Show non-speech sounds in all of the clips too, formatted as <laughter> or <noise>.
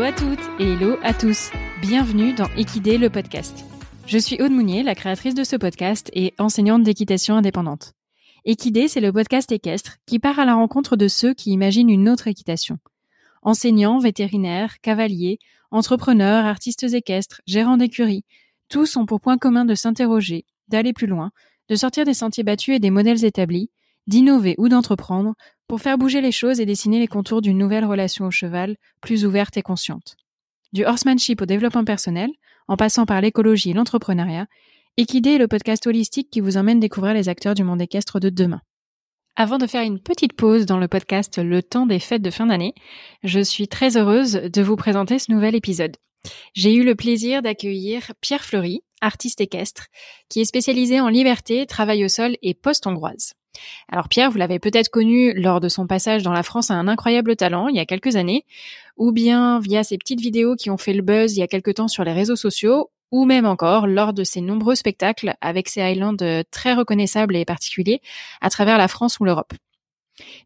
Hello à toutes et hello à tous. Bienvenue dans Équidé le podcast. Je suis Aude Mounier, la créatrice de ce podcast et enseignante d'équitation indépendante. Équidé, c'est le podcast équestre qui part à la rencontre de ceux qui imaginent une autre équitation. Enseignants, vétérinaires, cavaliers, entrepreneurs, artistes équestres, gérants d'écuries, tous ont pour point commun de s'interroger, d'aller plus loin, de sortir des sentiers battus et des modèles établis, d'innover ou d'entreprendre pour faire bouger les choses et dessiner les contours d'une nouvelle relation au cheval, plus ouverte et consciente. Du horsemanship au développement personnel, en passant par l'écologie et l'entrepreneuriat, Equidé est le podcast holistique qui vous emmène découvrir les acteurs du monde équestre de demain. Avant de faire une petite pause dans le podcast Le temps des fêtes de fin d'année, je suis très heureuse de vous présenter ce nouvel épisode. J'ai eu le plaisir d'accueillir Pierre Fleury, artiste équestre, qui est spécialisé en liberté, travail au sol et post-hongroise. Alors Pierre, vous l'avez peut-être connu lors de son passage dans la France à un incroyable talent il y a quelques années, ou bien via ses petites vidéos qui ont fait le buzz il y a quelques temps sur les réseaux sociaux, ou même encore lors de ses nombreux spectacles avec ses Highlands très reconnaissables et particuliers à travers la France ou l'Europe.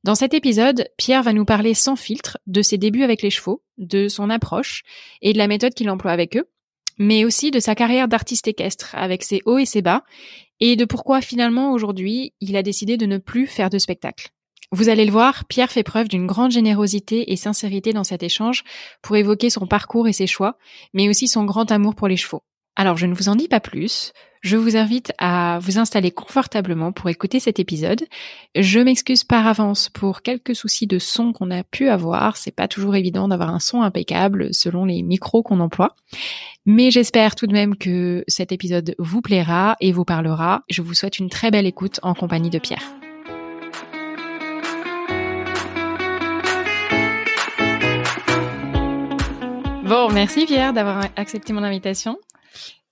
Dans cet épisode, Pierre va nous parler sans filtre de ses débuts avec les chevaux, de son approche et de la méthode qu'il emploie avec eux, mais aussi de sa carrière d'artiste équestre avec ses hauts et ses bas, et de pourquoi finalement aujourd'hui il a décidé de ne plus faire de spectacle. Vous allez le voir, Pierre fait preuve d'une grande générosité et sincérité dans cet échange pour évoquer son parcours et ses choix, mais aussi son grand amour pour les chevaux. Alors je ne vous en dis pas plus, je vous invite à vous installer confortablement pour écouter cet épisode. Je m'excuse par avance pour quelques soucis de son qu'on a pu avoir, c'est pas toujours évident d'avoir un son impeccable selon les micros qu'on emploie. Mais j'espère tout de même que cet épisode vous plaira et vous parlera. Je vous souhaite une très belle écoute en compagnie de Pierre. Bon, merci Pierre d'avoir accepté mon invitation.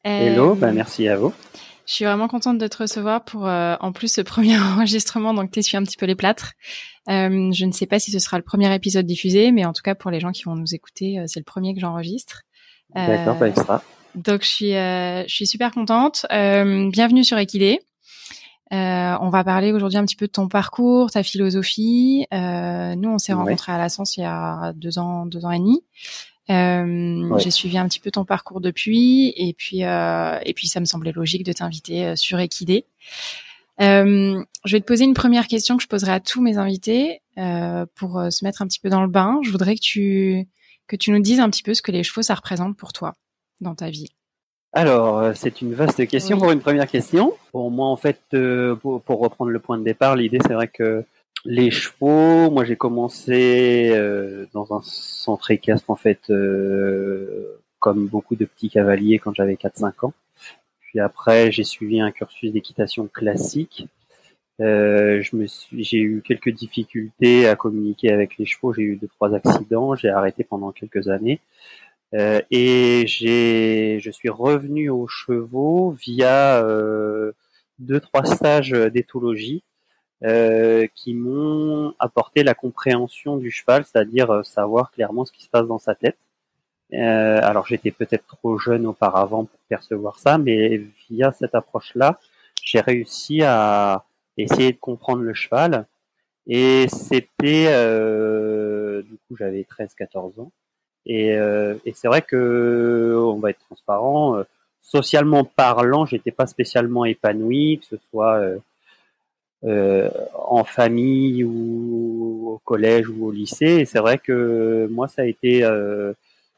Hello, bah merci à vous. Je suis vraiment contente de te recevoir pour euh, en plus ce <laughs> premier enregistrement, donc t'essuies un petit peu les plâtres. Euh, je ne sais pas si ce sera le premier épisode diffusé, mais en tout cas pour les gens qui vont nous écouter, euh, c'est le premier que j'enregistre. D'accord, pas extra. Donc je suis, je suis super contente. bienvenue sur Equidé. on va parler aujourd'hui un petit peu de ton parcours, ta philosophie. nous, on s'est rencontrés à la Science il y a deux ans, deux ans et demi. Euh, J'ai suivi un petit peu ton parcours depuis, et puis euh, et puis ça me semblait logique de t'inviter euh, sur Equidé. Euh, je vais te poser une première question que je poserai à tous mes invités pour se mettre un petit peu dans le bain. Je voudrais que tu que tu nous dises un petit peu ce que les chevaux ça représente pour toi dans ta vie. Alors, c'est une vaste question pour une première question. Pour moi, en fait, pour, pour, reprendre le point de départ, l'idée, c'est vrai que les chevaux, moi j'ai commencé euh, dans un centre équestre en fait, euh, comme beaucoup de petits cavaliers quand j'avais 4-5 ans. Puis après j'ai suivi un cursus d'équitation classique. Euh, j'ai eu quelques difficultés à communiquer avec les chevaux. J'ai eu deux trois accidents. J'ai arrêté pendant quelques années. et j'ai, je suis revenu aux chevaux via deux trois stages d'éthologie euh, qui m'ont apporté la compréhension du cheval, c'est-à-dire euh, savoir clairement ce qui se passe dans sa tête. Euh, alors j'étais peut-être trop jeune auparavant pour percevoir ça, mais via cette approche-là, j'ai réussi à essayer de comprendre le cheval. Et c'était, euh, du coup j'avais 13-14 ans. Et, et c'est vrai que, on va être transparent, socialement parlant, j'étais pas spécialement épanoui, que ce soit euh, en famille ou au collège ou au lycée. Et c'est vrai que moi, ça a été euh,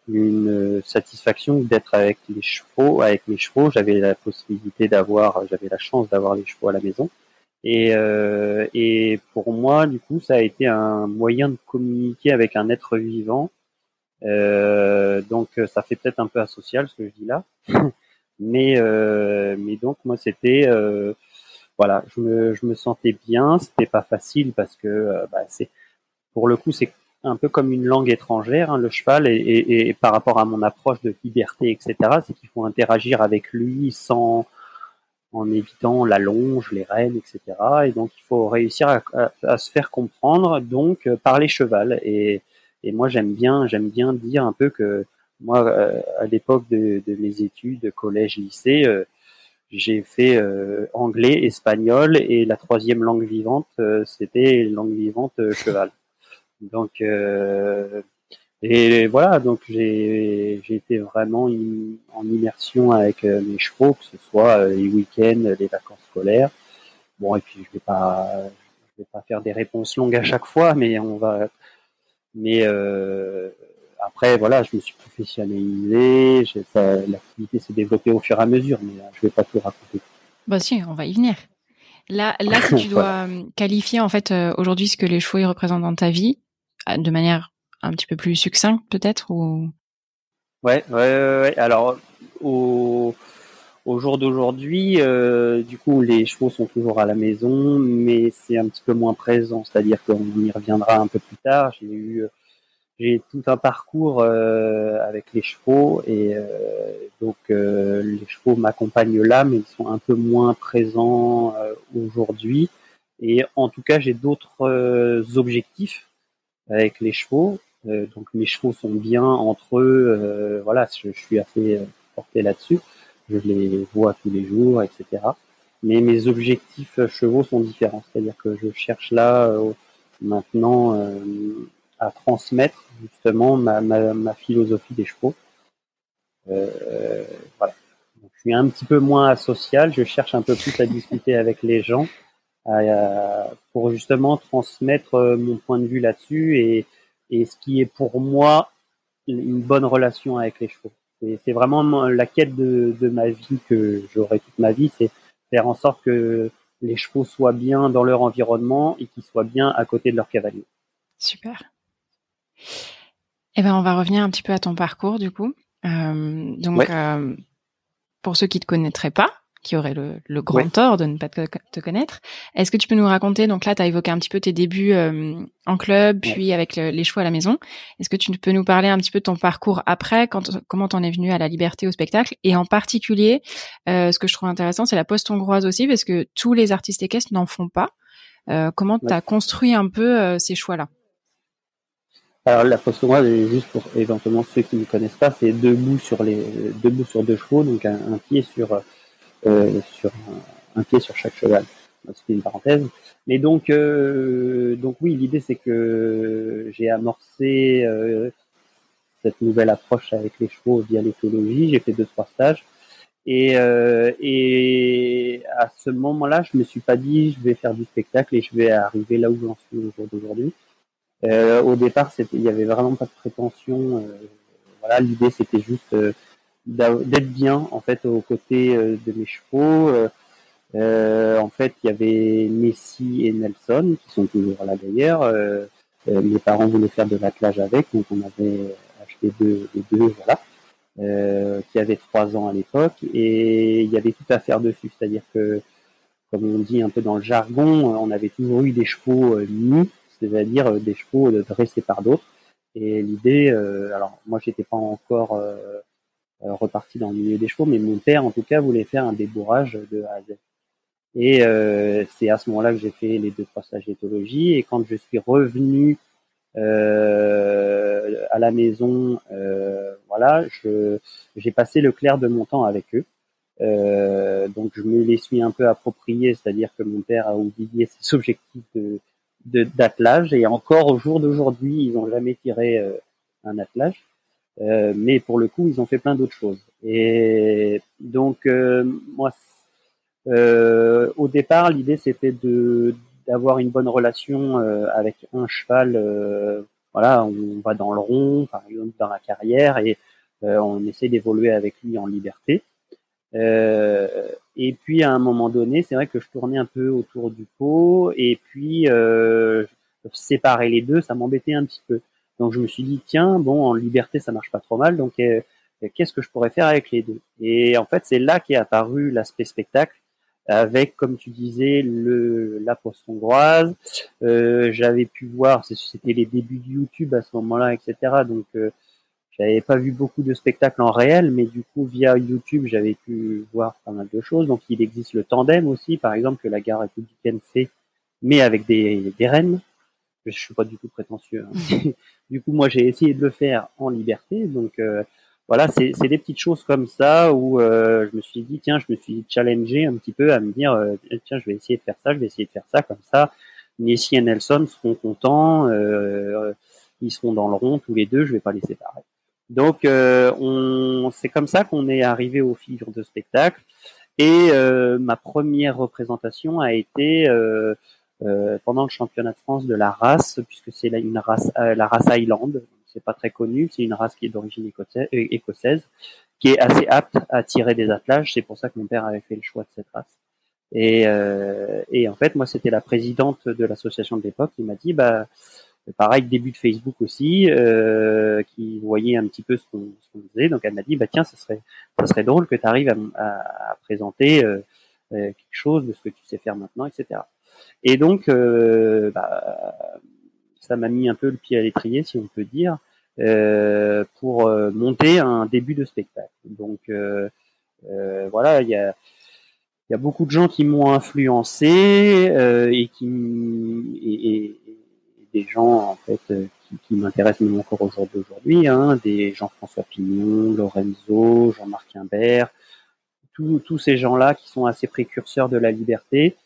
une satisfaction d'être avec les chevaux. Avec les chevaux, j'avais la possibilité d'avoir, j'avais la chance d'avoir les chevaux à la maison. Et, euh, et pour moi, du coup, ça a été un moyen de communiquer avec un être vivant. Euh, donc, ça fait peut-être un peu asocial ce que je dis là, <laughs> mais euh, mais donc moi, c'était euh, voilà, je me, je me sentais bien. C'était pas facile parce que euh, bah, c'est, pour le coup, c'est un peu comme une langue étrangère, hein, le cheval, et, et, et, par rapport à mon approche de liberté, etc., c'est qu'il faut interagir avec lui sans, en évitant la longe, les rênes, etc. Et donc, il faut réussir à, à, se faire comprendre, donc, euh, par les chevals. Et, et moi, j'aime bien, j'aime bien dire un peu que moi, euh, à l'époque de, de, mes études, collège, lycée, j'ai fait euh, anglais, espagnol et la troisième langue vivante, euh, c'était langue vivante euh, cheval. Donc Et voilà, donc j'ai été vraiment en immersion avec mes chevaux, que ce soit les week-ends, les vacances scolaires. Bon, et puis je vais pas, je vais pas faire des réponses longues à chaque fois, mais on va, mais euh, après voilà, je me suis professionnalisé, l'activité s'est développée au fur et à mesure, mais je vais pas tout raconter. Bah si, on va y venir. Là, là, si tu <laughs> dois qualifier en fait euh, aujourd'hui ce que les chevaux représentent dans ta vie, euh, de manière un petit peu plus succincte peut-être ou? Ouais, ouais, ouais. Alors au au jour d'aujourd'hui, euh, du coup, les chevaux sont toujours à la maison, mais c'est un petit peu moins présent. C'est-à-dire qu'on y reviendra un peu plus tard. J'ai eu, j'ai tout un parcours euh, avec les chevaux et euh, donc les chevaux m'accompagnent là, mais ils sont un peu moins présents aujourd'hui. Et en tout cas, j'ai d'autres objectifs avec les chevaux. donc mes chevaux sont bien entre eux. voilà, je, je suis assez porté là-dessus je les vois tous les jours, etc. Mais mes objectifs chevaux sont différents, c'est-à-dire que je cherche là euh, maintenant euh, à transmettre justement ma, ma, philosophie des chevaux. Euh, voilà. Je suis un petit peu moins asocial, je cherche un peu plus à discuter avec les gens pour justement transmettre euh, mon point de vue là-dessus et, et ce qui est pour moi une bonne relation avec les chevaux. C'est vraiment la quête de, ma vie que j'aurai toute ma vie, c'est faire en sorte que les chevaux soient bien dans leur environnement et qu'ils soient bien à côté de leur cavalier. Super. Eh ben, on va revenir un petit peu à ton parcours du coup. Euh, donc, euh, pour ceux qui te connaîtraient pas, qui aurait le, le grand tort de ne pas te, connaître. Est-ce que tu peux nous raconter, donc là, tu as évoqué un petit peu tes débuts euh, en club, puis avec les chevaux à la maison. Est-ce que tu peux nous parler un petit peu de ton parcours après, quand, comment t'en es venu à la liberté au spectacle? Et en particulier, ce que je trouve intéressant, c'est la poste hongroise aussi, parce que tous les artistes équestres n'en font pas. Comment tu as construit un peu ces choix-là? Alors la poste hongroise, juste pour éventuellement ceux qui ne connaissent pas, c'est debout sur les debout sur deux chevaux, donc un, un pied sur euh, sur un, pied sur chaque cheval. C'est une parenthèse. Mais donc, euh, donc oui, l'idée c'est que j'ai amorcé euh, cette nouvelle approche avec les chevaux via l'éthologie. J'ai fait deux trois stages. Et, euh, et à ce moment-là, je me suis pas dit je vais faire du spectacle et je vais arriver là où j'en suis au jour. Euh, au départ, il y avait vraiment pas de prétention. Euh, voilà, l'idée c'était juste d'être bien en fait aux côtés euh, de mes chevaux. Euh, euh, en fait, il y avait Messi et Nelson qui sont toujours là d'ailleurs. Euh, mes parents voulaient faire de l'attelage avec, donc on avait acheté deux, voilà, euh, qui avaient trois ans à l'époque, et il y avait tout à faire dessus, c'est-à-dire que, comme on dit un peu dans le jargon, on avait toujours eu des chevaux nus, c'est-à-dire des chevaux dressés par d'autres. Et l'idée, alors moi j'étais pas encore euh, reparti dans le milieu des chevaux, mais mon père en tout cas voulait faire un débourrage de A. Et euh, c'est à ce moment-là que j'ai fait les deux trois stages d'éthologie. Et quand je suis revenu euh, à la maison, euh, voilà, je j'ai passé le clair de mon temps avec eux. Euh, donc je me les suis un peu appropriés, c'est-à-dire que mon père a oublié ses <laughs> objectifs de d'attelage et encore au jour d'aujourd'hui, ils n'ont jamais tiré euh, un attelage. Euh, mais pour le coup, ils ont fait plein d'autres choses. Et donc, euh, moi, euh, au départ, l'idée c'était de d'avoir une bonne relation avec un cheval. voilà, on va dans le rond, par exemple dans la carrière, et on essaie d'évoluer avec lui en liberté. Et puis à un moment donné, c'est vrai que je tournais un peu autour du pot, et puis séparer les deux, ça m'embêtait un petit peu. Donc je me suis dit tiens bon en liberté ça marche pas trop mal donc euh, qu'est-ce que je pourrais faire avec les deux? Et en fait c'est là qu'est apparu l'aspect spectacle avec comme tu disais le la poste hongroise. Euh, j'avais pu voir c'était les débuts de YouTube à ce moment-là etc. Donc euh, j'avais pas vu beaucoup de spectacles en réel, mais du coup via YouTube j'avais pu voir pas mal de choses. Donc il existe le tandem aussi, par exemple que la gare républicaine fait, mais avec des, des rennes je suis pas du tout prétentieux. Hein. <laughs> du coup, moi, j'ai essayé de le faire en liberté. Donc, euh, voilà, c'est des petites choses comme ça où euh, je me suis dit, tiens, je me suis challengé un petit peu à me dire, euh, tiens, je vais essayer de faire ça, je vais essayer de faire ça comme ça. Nessie et Nelson seront contents. ils seront dans le rond tous les deux, je vais pas les séparer. Donc on, c'est comme ça qu'on est arrivé aux figures de spectacle. Et ma première représentation a été pendant le championnat de France de la race, puisque c'est une race, la race Highland. C'est pas très connu, c'est une race qui est d'origine écossaise, qui est assez apte à tirer des attelages. C'est pour ça que mon père avait fait le choix de cette race. Et, euh, et en fait, moi, c'était la présidente de l'association de l'époque qui m'a dit, bah, pareil, début de Facebook aussi, euh, qui voyait un petit peu ce qu'on faisait. Donc, elle m'a dit, bah tiens, ça serait, ça serait drôle que tu arrives à, à, présenter euh, euh, quelque chose de ce que tu sais faire maintenant, etc. Et donc, euh, bah, ça m'a mis un peu le pied à l'étrier, si on peut dire, euh, pour monter un début de spectacle. Donc, voilà, il y a y a beaucoup de gens qui m'ont influencé euh, et qui et, et, des gens en fait euh, qui, m'intéressent même encore aujourd'hui, hein, des Jean-François Pignon, Lorenzo, Jean-Marc Imbert, tous ces gens-là qui sont assez précurseurs de la liberté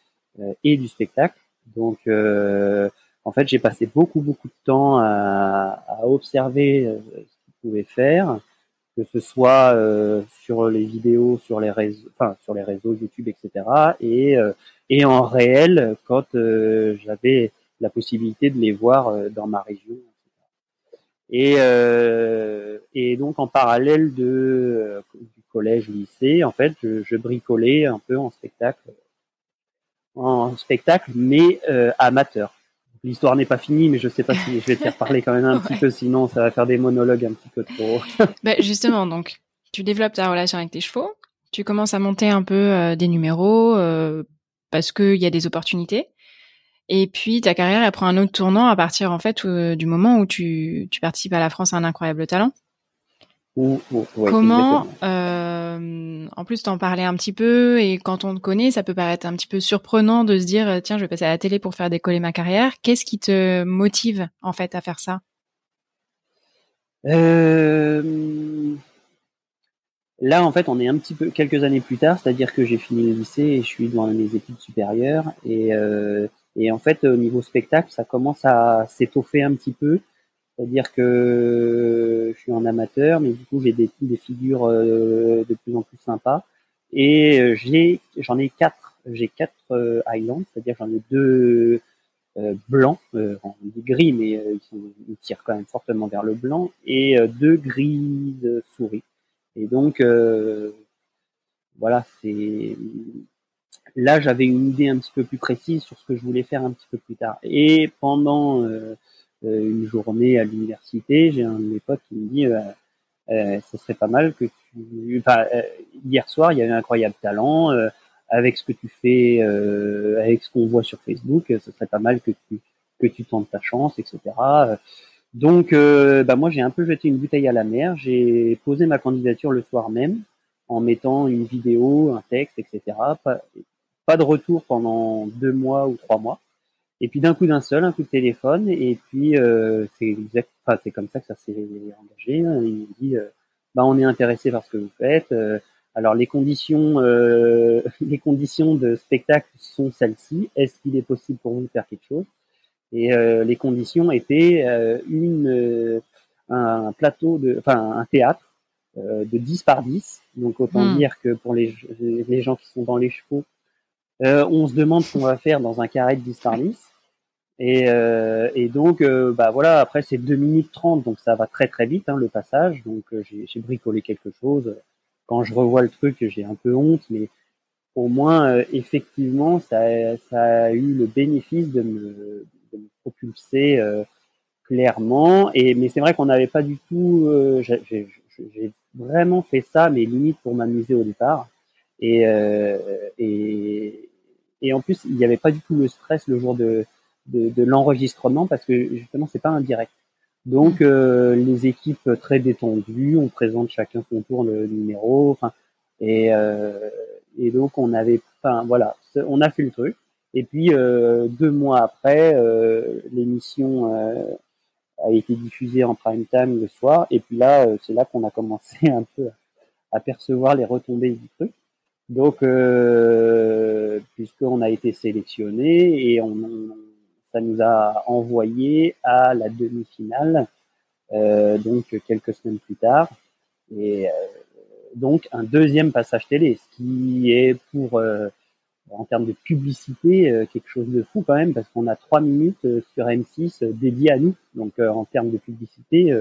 euh, et du spectacle. Donc euh, en fait, j'ai passé beaucoup beaucoup de temps à, observer ce qu'ils pouvaient faire que ce soit sur les vidéos, sur les réseaux, sur les réseaux YouTube, etc. Et et en réel quand j'avais la possibilité de les voir dans ma région. Et et donc en parallèle de du collège, lycée, en fait, je, je bricolais un peu en spectacle, en spectacle, mais amateur. L'histoire n'est pas finie, mais je sais pas si je vais te faire parler quand même un <laughs> petit peu, sinon ça va faire des monologues un petit peu trop. <laughs> bah justement, donc tu développes ta relation avec tes chevaux, tu commences à monter un peu euh, des numéros euh, parce qu'il y a des opportunités. Et puis ta carrière elle prend un autre tournant à partir en fait euh, du moment où tu, tu participes à la France à un incroyable talent. Comment, euh, en plus t'en parlais un petit peu et quand on te connaît, ça peut paraître un petit peu surprenant de se dire tiens je vais passer à la télé pour faire décoller ma carrière. Qu'est-ce qui te motive en fait à faire ça? Euh... Là en fait on est un petit peu quelques années plus tard, c'est-à-dire que j'ai fini le lycée et je suis dans mes études supérieures et, euh, et en fait au niveau spectacle ça commence à s'étoffer un petit peu. C'est-à-dire que je suis en amateur, mais du coup j'ai des, figures euh, de plus en plus sympas. Et euh, j'ai, j'en ai quatre, j'ai quatre euh, Highlands, c'est-à-dire j'en ai deux blancs, euh, gris, mais ils, tirent quand même fortement vers le blanc, et deux gris de souris. Et donc voilà, c'est là j'avais une idée un petit peu plus précise sur ce que je voulais faire un petit peu plus tard. Et pendant euh, une journée à l'université, j'ai un de mes potes qui me dit euh, euh, ce serait pas mal que tu. Enfin, hier soir, il y a eu un incroyable talent. avec ce que tu fais, avec ce qu'on voit sur Facebook, ce serait pas mal que tu que tu tentes ta chance, etc. Donc, bah moi, j'ai un peu jeté une bouteille à la mer. J'ai posé ma candidature le soir même en mettant une vidéo, un texte, etc. Pas, de retour pendant deux mois ou trois mois. Et puis d'un coup d'un seul, un coup de téléphone, et puis euh, c'est enfin, c'est comme ça que ça s'est engagé. Hein. Il me dit, euh, bah on est intéressé par ce que vous faites. Euh, alors les conditions, euh, <laughs> les conditions de spectacle sont celles-ci. Est-ce qu'il est possible pour vous de faire quelque chose? Et euh, les conditions étaient une, un plateau de, enfin un théâtre de 10 par 10. Donc autant hmm. dire que pour les, les gens qui sont dans les chevaux, euh, on se demande ce qu'on va faire dans un carré de 10 par 10. Et, euh, et donc, euh, bah voilà, après c'est 2 minutes 30, donc ça va très très vite hein, le passage. Donc euh, j'ai bricolé quelque chose. Quand je revois le truc, j'ai un peu honte, mais au moins effectivement, ça, ça a eu le bénéfice de me, de me propulser clairement. Et mais c'est vrai qu'on n'avait pas du tout. j'ai vraiment fait ça, mais limite pour m'amuser au départ. Et, et, et en plus, il n'y avait pas du tout le stress le jour de de, de l'enregistrement parce que justement c'est pas un direct. Donc euh, les équipes très détendues, on présente chacun son tour le numéro, enfin et euh, et donc on avait, enfin voilà, on a fait le truc. Et puis euh, deux mois après, euh, l'émission euh, a été diffusée en prime time le soir. Et puis là, euh, c'est là qu'on a commencé <laughs> un peu à percevoir les retombées du truc. Donc, puisqu'on a été sélectionné et on, ça nous a envoyé à la demi-finale, donc quelques semaines plus tard. Et donc un deuxième passage télé, ce qui est pour en termes de publicité, euh, quelque chose de fou quand même, parce qu'on a trois minutes euh, sur M6 euh, dédiées à nous. Donc en termes de publicité,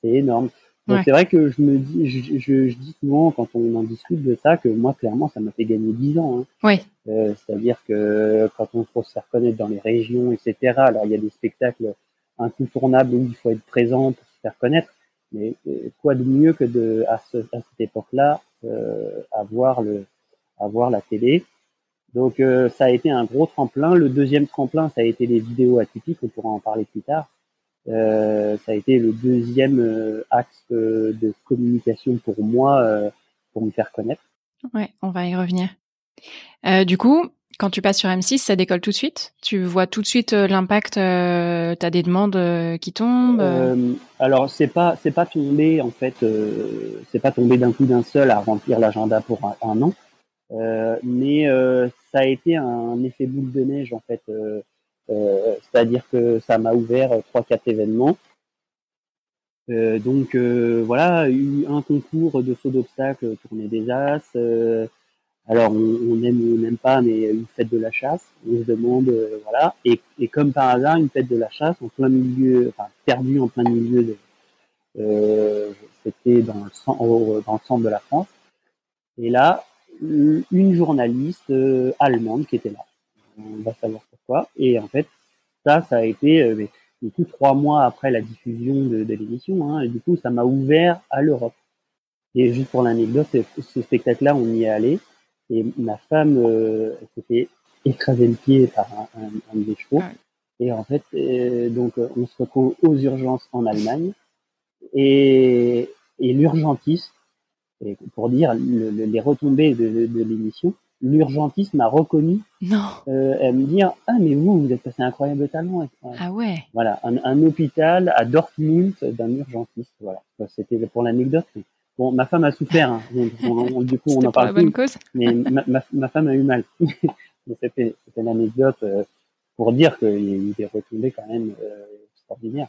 c'est énorme. Donc c'est vrai que je me dis, je, je, je, dis souvent quand on en discute de ça que moi clairement ça m'a fait gagner 10 ans. Hein. Oui. Euh, C'est-à-dire que quand on faut se faire connaître dans les régions, etc. Alors il y a des spectacles incontournables où il faut être présent pour se faire connaître. Mais quoi de mieux que de à, ce, à cette époque-là euh, avoir le avoir la télé? Donc euh, ça a été un gros tremplin. Le deuxième tremplin, ça a été les vidéos atypiques, on pourra en parler plus tard. Euh, ça a été le deuxième euh, axe de communication pour moi, pour me faire connaître. Ouais, on va y revenir. du coup, quand tu passes sur M6, ça décolle tout de suite? Tu vois tout de suite l'impact euh, Tu as des demandes qui tombent Alors, c'est pas c'est pas tombé, en fait, c'est pas tombé d'un coup d'un seul à remplir l'agenda pour un, un an. Euh, mais euh, ça a été un effet boule de neige en fait. Euh, c'est-à-dire que ça m'a ouvert trois quatre événements. donc voilà, eu un concours de saut d'obstacle, tournée des As. alors on, aime ou on n'aime pas, mais une fête de la chasse. On se demande, voilà. Et, comme par hasard, une fête de la chasse en plein milieu, enfin perdu en plein milieu c'était dans le, centre de la France. Et là, une journaliste euh, allemande qui était là. On va savoir pourquoi. Et en fait, ça, ça a été euh, du coup trois mois après la diffusion de, de l'émission. Hein, et du coup, ça m'a ouvert à l'Europe. Et juste pour l'anecdote, ce spectacle-là, on y est allé. Et ma femme euh, s'était écrasé le pied par un, un, des chevaux. Et en fait, euh, donc, on se retrouve aux urgences en Allemagne. Et, et l'urgentiste pour dire les retombées de, de, l'émission, l'urgentiste m'a reconnu. Non. Euh, elle me dit ah mais vous vous êtes passé un incroyable talent. Ah ouais. Voilà un, un hôpital à Dortmund d'un urgentiste. Voilà c'était pour l'anecdote. Bon ma femme a souffert. Hein. <laughs> du coup on en parle plus. Cause. Mais ma, ma, ma, femme a eu mal. <laughs> c'était c'était l'anecdote euh, pour dire qu'il a des retombées quand même euh, extraordinaires.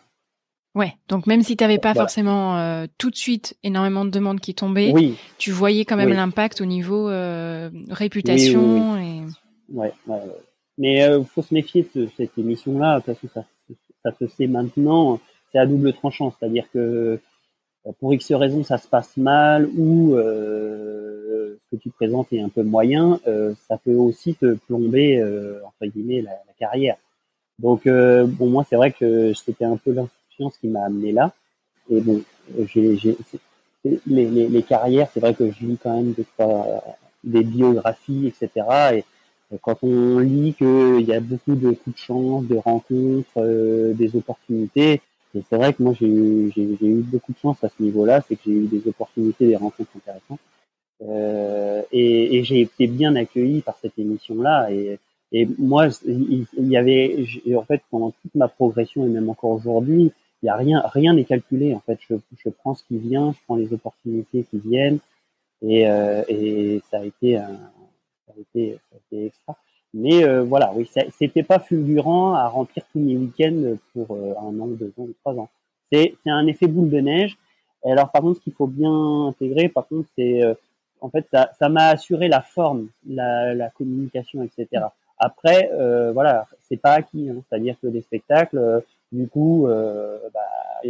Ouais, donc même si tu n'avais pas forcément euh, tout de suite énormément de demandes qui tombaient, tu voyais quand même l'impact au niveau euh, réputation. et... Ouais, ouais, Mais il euh, faut se méfier de cette émission-là, parce que ça, ça se sait maintenant, c'est à double tranchant, c'est-à-dire que pour X raisons ça se passe mal ou ce que tu présentes est un peu moyen, ça peut aussi te plomber, entre guillemets, la, la carrière. Donc bon, moi c'est vrai que c'était un peu ce qui m'a amené là. Et bon, j'ai, les, carrières, c'est vrai que je lis quand même des, biographies, etc. Et quand on lit qu'il y a beaucoup de coups de chance, de rencontres, euh, des opportunités, et c'est vrai que moi j'ai eu, j'ai, eu beaucoup de chance à ce niveau-là, c'est que j'ai eu des opportunités, des rencontres intéressantes. Euh, et, j'ai été bien accueilli par cette émission-là. Et, et moi, il y avait, en fait, pendant toute ma progression et même encore aujourd'hui, il y a rien, rien n'est calculé en fait. Je, je prends ce qui vient, je prends les opportunités qui viennent, et, euh, et ça a été, un, ça a été, ça a été extra. Mais euh, voilà, oui, c'était pas fulgurant à remplir tous mes week-ends pour euh, un an, deux ans, trois ans. C'est un effet boule de neige. Alors par contre, ce qu'il faut bien intégrer, par contre, c'est en fait ça m'a assuré la forme, la, la communication, etc. Après, voilà, c'est pas acquis. Hein. C'est-à-dire que les spectacles, du coup, euh, bah,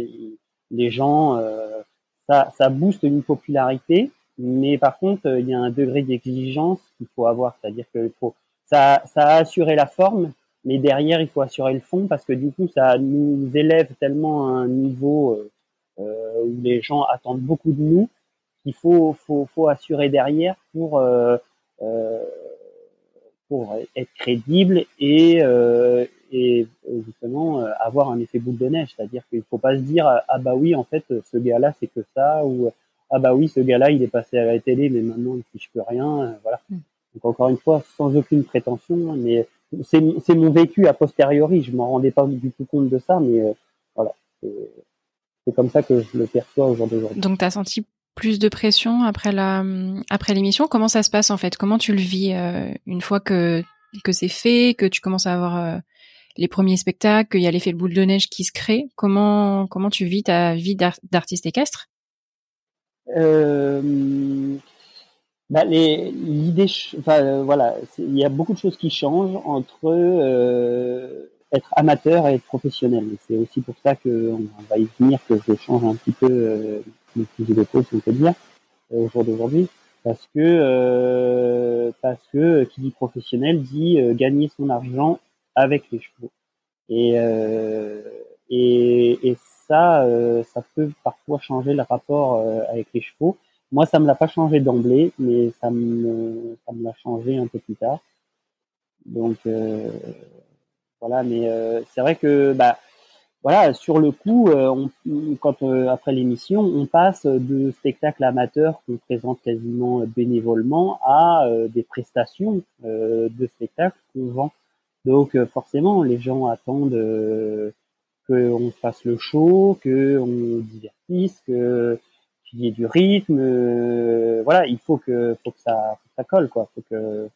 les gens, euh, ça, ça booste une popularité, mais par contre, il y a un degré d'exigence qu'il faut avoir, c'est-à-dire que faut, ça, ça a assuré la forme, mais derrière, il faut assurer le fond parce que du coup, ça nous élève tellement à un niveau euh, où les gens attendent beaucoup de nous qu'il faut, faut, faut assurer derrière pour pour être crédible et, et justement euh, avoir un effet boule de neige. C'est-à-dire qu'il ne faut pas se dire ah bah oui en fait ce gars-là c'est que ça ou ah bah oui ce gars-là il est passé à la télé mais maintenant il fiche plus rien. Euh, voilà. Mm. Donc encore une fois sans aucune prétention, mais c'est mon vécu a posteriori. Je m'en rendais pas du tout compte de ça, mais euh, voilà. C'est comme ça que je le perçois aujourd'hui. Donc tu as senti plus de pression après la après l'émission? Comment ça se passe en fait? Comment tu le vis une fois que que c'est fait, que tu commences à avoir les premiers spectacles, qu'il y a l'effet de boule de neige qui se crée. Comment comment tu vis ta vie d'artiste équestre? Euh, bah l'idée, euh, voilà, il y a beaucoup de choses qui changent entre euh, être amateur et être professionnel. C'est aussi pour ça que on va y venir que je change un petit peu euh, le fusil d'épaule, si on peut dire, au jour d'aujourd'hui, parce que parce que qui dit professionnel dit gagner son argent avec les chevaux. Et et, et ça, ça peut parfois changer le rapport avec les chevaux. Moi, ça me l'a pas changé d'emblée, mais ça me, ça me l'a changé un peu plus tard. Donc euh, voilà, mais euh, c'est vrai que bah voilà, sur le coup, euh, quand après l'émission, on passe de spectacles amateurs qu'on présente quasiment bénévolement à des prestations de spectacles qu'on vend. Donc forcément, les gens attendent qu'on fasse le show, qu'on divertisse, que qu'il y ait du rythme. Euh, voilà, il faut que, faut que ça, faut que ça colle, quoi. Faut que,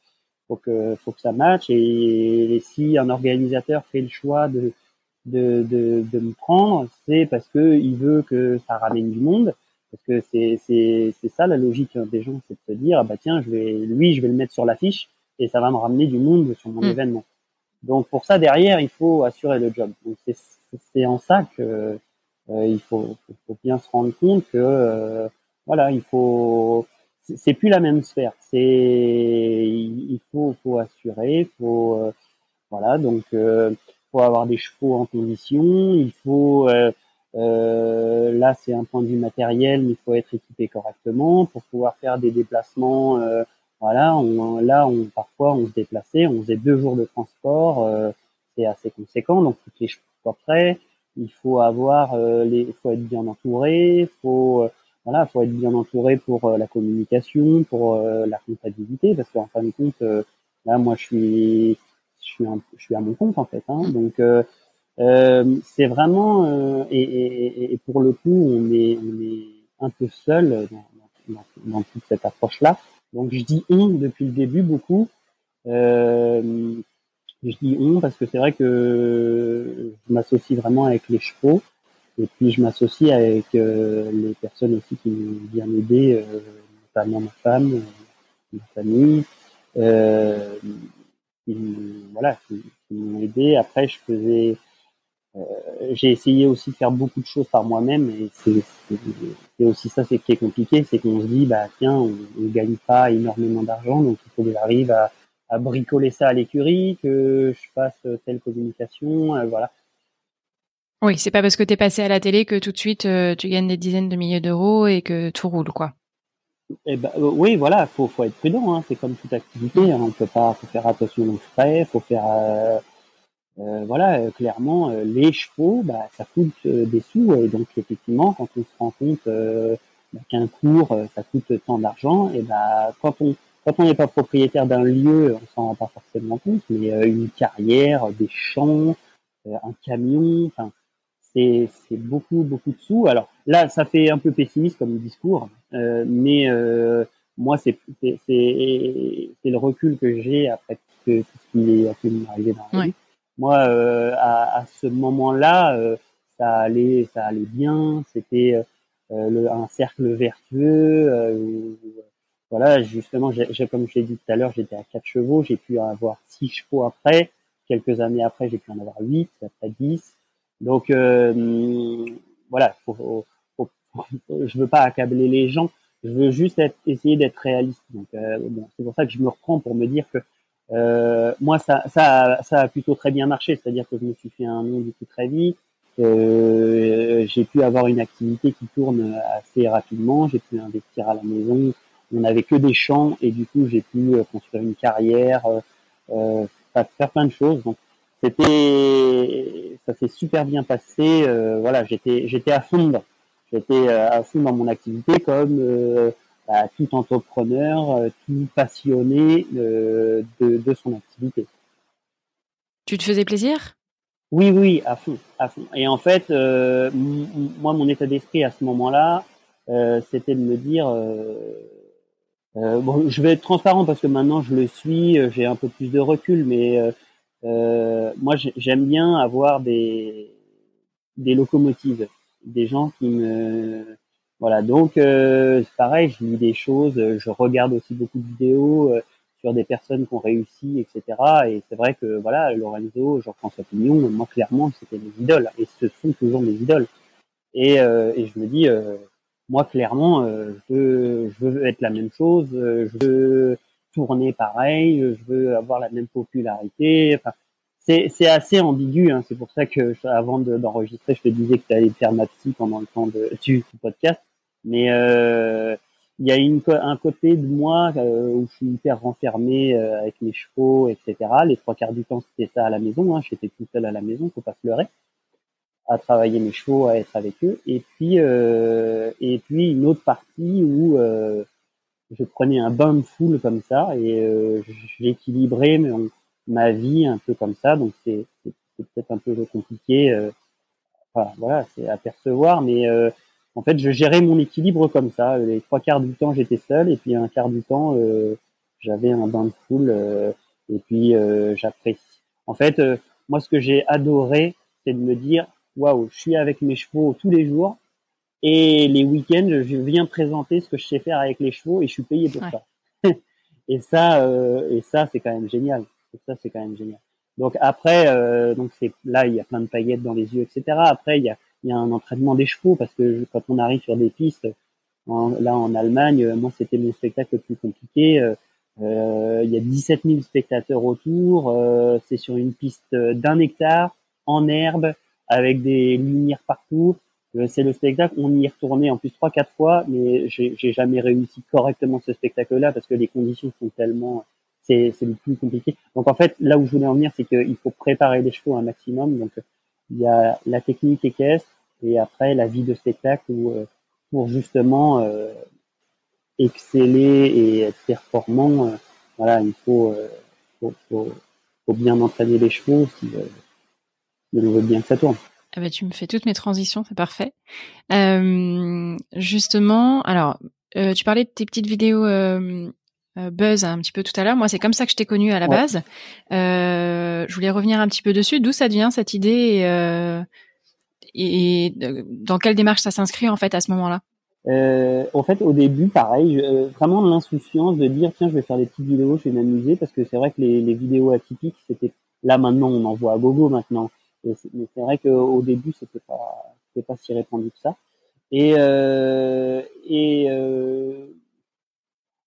faut que, faut que ça matche. Et, si un organisateur fait le choix de, de, de, de me prendre, c'est parce que il veut que ça ramène du monde. Parce que c'est, c'est, c'est ça la logique des gens, c'est de se dire, ah bah tiens, je vais, lui, je vais le mettre sur l'affiche et ça va me ramener du monde sur mon mm. événement. Donc pour ça derrière, il faut assurer le job. Donc c'est, en ça que euh, il faut, faut, bien se rendre compte que euh, voilà, il faut c'est plus la même sphère. C'est il faut faut assurer, faut euh, voilà donc euh, faut avoir des chevaux en condition. Il faut euh, là c'est un point de vue matériel, mais il faut être équipé correctement pour pouvoir faire des déplacements. Voilà, on, là on parfois on se déplaçait, on faisait deux jours de transport, c'est assez conséquent donc toutes les soient prêts il faut avoir euh, les, faut être bien entouré, faut euh, voilà, faut être bien entouré pour euh, la communication, pour la comptabilité, parce qu'en fin de compte, là, moi, je suis, je suis, je suis à mon compte en fait, hein, donc c'est vraiment et, et, et, pour le coup, on est, on est un peu seul dans, dans, dans toute cette approche-là. Donc je dis on depuis le début beaucoup. Euh, je dis on parce que c'est vrai que je m'associe vraiment avec les chevaux et puis je m'associe avec euh, les personnes aussi qui viennent m'aider, euh, notamment ma femme, euh, ma famille, qui, voilà, qui, m'ont aidé. Après, je faisais, j'ai essayé aussi de faire beaucoup de choses par moi-même et c'est aussi ça c'est qui est compliqué, c'est qu'on se dit bah tiens, on, ne gagne pas énormément d'argent, donc il faut que j'arrive à à bricoler ça à l'écurie, que je fasse telle communication, euh, voilà. Oui, c'est pas parce que tu es passé à la télé que tout de suite euh, tu gagnes des dizaines de milliers d'euros et que tout roule, quoi. Eh ben, euh, oui, voilà, faut, faut être prudent. Hein, c'est comme toute activité. Hein, on peut pas faut faire attention aux frais, faut faire, voilà, clairement, les chevaux, bah, ça coûte des sous. Et donc effectivement, quand on se rend compte bah, qu'un cours, ça coûte tant d'argent, et bah, quand on quand on n'est pas propriétaire d'un lieu, on s'en rend pas forcément compte, mais euh, une carrière, des champs, euh, un camion, enfin, c'est beaucoup beaucoup de sous. Alors là, ça fait un peu pessimiste comme discours, euh, mais moi, c'est le recul que j'ai après tout ce, qui est pu m'arriver dans la vie. Moi, à, à, ce moment-là, ça allait, ça allait bien. C'était un cercle vertueux voilà, justement, j'ai, comme je l'ai dit tout à l'heure, j'étais à 4 chevaux, j'ai pu avoir 6 chevaux après. Quelques années après, j'ai pu en avoir 8, après 10. Donc, euh, voilà, faut, faut, je veux pas accabler les gens. Je veux juste être, essayer d'être réaliste. Donc, euh, bon, c'est pour ça que je me reprends pour me dire que euh, moi, ça, ça, ça a plutôt très bien marché. C'est-à-dire que je me suis fait un nom du coup très vite. Euh, j'ai pu avoir une activité qui tourne assez rapidement. J'ai pu investir à la maison on n'avait que des champs et du coup j'ai pu euh, construire une carrière, euh, euh faire plein de choses. Donc c'était, ça s'est super bien passé. Euh, voilà, j'étais j'étais à fond J'étais à fond dans mon activité comme bah, tout entrepreneur, tout passionné de, de son activité. Tu te faisais plaisir? Oui, oui, à fond, à fond. Et en fait, moi, mon état d'esprit à ce moment-là, c'était de me dire euh, bon, je vais être transparent parce que maintenant je le suis, euh, j'ai un peu plus de recul, mais euh, moi, j'aime bien avoir des des locomotives, des gens qui me voilà. Donc pareil, je lis des choses, je regarde aussi beaucoup de vidéos sur des personnes qui ont réussi, etc. Et c'est vrai que voilà, Lorenzo, Jean-François Pignon, moi clairement, c'était mes idoles, et ce sont toujours mes idoles. Et, euh, et je me dis, euh, moi clairement, euh, je, veux, je veux être la même chose, je veux tourner pareil, je veux avoir la même popularité. Enfin, c'est, c'est assez ambigu. Hein. C'est pour ça que avant d'enregistrer, je te disais que tu allais faire ma psy pendant le temps de, du podcast. Mais euh, il y a une, un côté de moi euh, où je suis hyper renfermé euh, avec mes chevaux, etc. Les trois quarts du temps, c'était ça à la maison. Hein. J'étais tout seul à la maison, faut pas pleurer, à travailler mes chevaux, à être avec eux. Et puis, euh, et puis une autre partie où je prenais un bain de foule comme ça et j'équilibrais ma vie un peu comme ça. Donc c'est peut-être un peu compliqué. Enfin, voilà, c'est à percevoir, mais en fait, je gérais mon équilibre comme ça. Les trois quarts du temps, j'étais seul, et puis un quart du temps, euh, j'avais un bain de foule, euh, et puis euh, j'apprécie. En fait, moi, ce que j'ai adoré, c'est de me dire, waouh, je suis avec mes chevaux tous les jours, et les week-ends, je viens présenter ce que je sais faire avec les chevaux, et je suis payé pour ça. <laughs> et ça, et ça, c'est quand même génial. Et ça, c'est quand même génial. Donc après, donc c'est là, il y a plein de paillettes dans les yeux, etc. Après, il y a il y a un entraînement des chevaux parce que quand on arrive sur des pistes, là en Allemagne, euh, moi c'était mon spectacle le plus compliqué. Euh, euh il y a 17 000 spectateurs autour. Euh, c'est sur une piste d'un hectare en herbe avec des lumières partout. c'est le spectacle. On y est retourné en plus trois quatre fois, mais j'ai jamais réussi correctement ce spectacle-là parce que les conditions sont tellement c'est le plus compliqué. Donc en fait, là où je voulais en venir, c'est qu'il faut préparer les chevaux un maximum. Donc il y a la technique équestre et après la vie de spectacle où, euh, pour justement euh, exceller et être performant, euh, voilà, il faut, faut, faut, faut, bien entraîner les chevaux si, si on veut bien que ça tourne. Ah bah, tu me fais toutes mes transitions, c'est parfait. Euh, justement, alors, euh, tu parlais de tes petites vidéos euh, euh, buzz un petit peu tout à l'heure. Moi, c'est comme ça que je t'ai connu à la base. Euh, je voulais revenir un petit peu dessus. D'où ça devient cette idée et, euh, et, dans quelle démarche ça s'inscrit en fait à ce moment-là? Euh, En fait, au début, pareil, euh, vraiment l'insouciance de dire tiens, je vais faire des petites vidéos, je vais m'amuser parce que c'est vrai que les, les vidéos atypiques, c'était là maintenant, on en voit à gogo maintenant. mais c'est vrai qu'au début, c'était pas, c'était pas si répandu que ça. Et, euh, et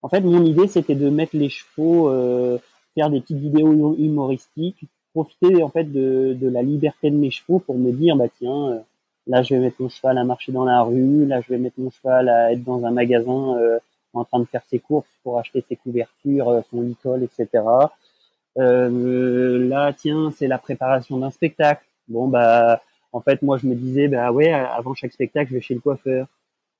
en fait, mon idée, c'était de mettre les chevaux, euh, faire des petites vidéos humoristiques, profiter en fait de, la liberté de mes chevaux pour me dire, bah tiens, euh, là je vais mettre mon cheval à marcher dans la rue, là je vais mettre mon cheval à être dans un magasin euh, en train de faire ses courses pour acheter ses couvertures, euh, son licol, etc. là, tiens, c'est la préparation d'un spectacle. Bon bah, en fait, moi je me disais, bah ouais, avant chaque spectacle, je vais chez le coiffeur.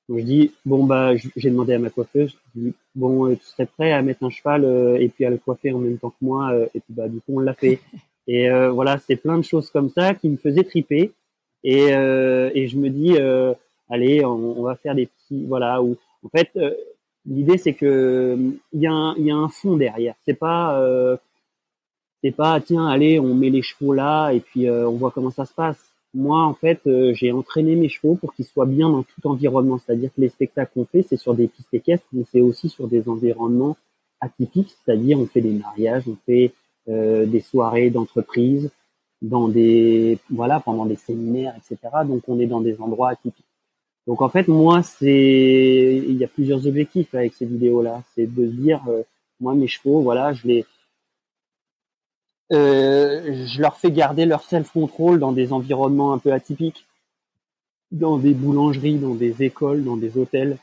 Donc je dis bon bah j'ai demandé à ma coiffeuse, je dis bon euh, tu serais prêt à mettre un cheval euh, et puis à le coiffer en même temps que moi euh, et puis bah du coup on l'a fait. <laughs> Et voilà c'est plein de choses comme ça qui me faisaient triper. Et et je me dis allez on, on, va faire des petits voilà où en fait l'idée c'est que il y a un il y a un fond derrière. C'est pas c'est pas tiens allez on met les chevaux là et puis on voit comment ça se passe moi, en fait, euh, j'ai entraîné mes chevaux pour qu'ils soient bien dans tout environnement. C'est-à-dire que les spectacles qu'on fait, c'est sur des pistes équestres, mais c'est aussi sur des environnements atypiques. C'est-à-dire, on fait des mariages, on fait euh, des soirées d'entreprise, dans des voilà, pendant des séminaires, etc. Donc, on est dans des endroits atypiques. Donc, en fait, moi, c'est il y a plusieurs objectifs avec ces vidéos-là. C'est de dire, euh, moi, mes chevaux, voilà, je les je leur fais garder leur self-control dans des environnements un peu atypiques, dans des boulangeries, dans des écoles, dans des hôtels.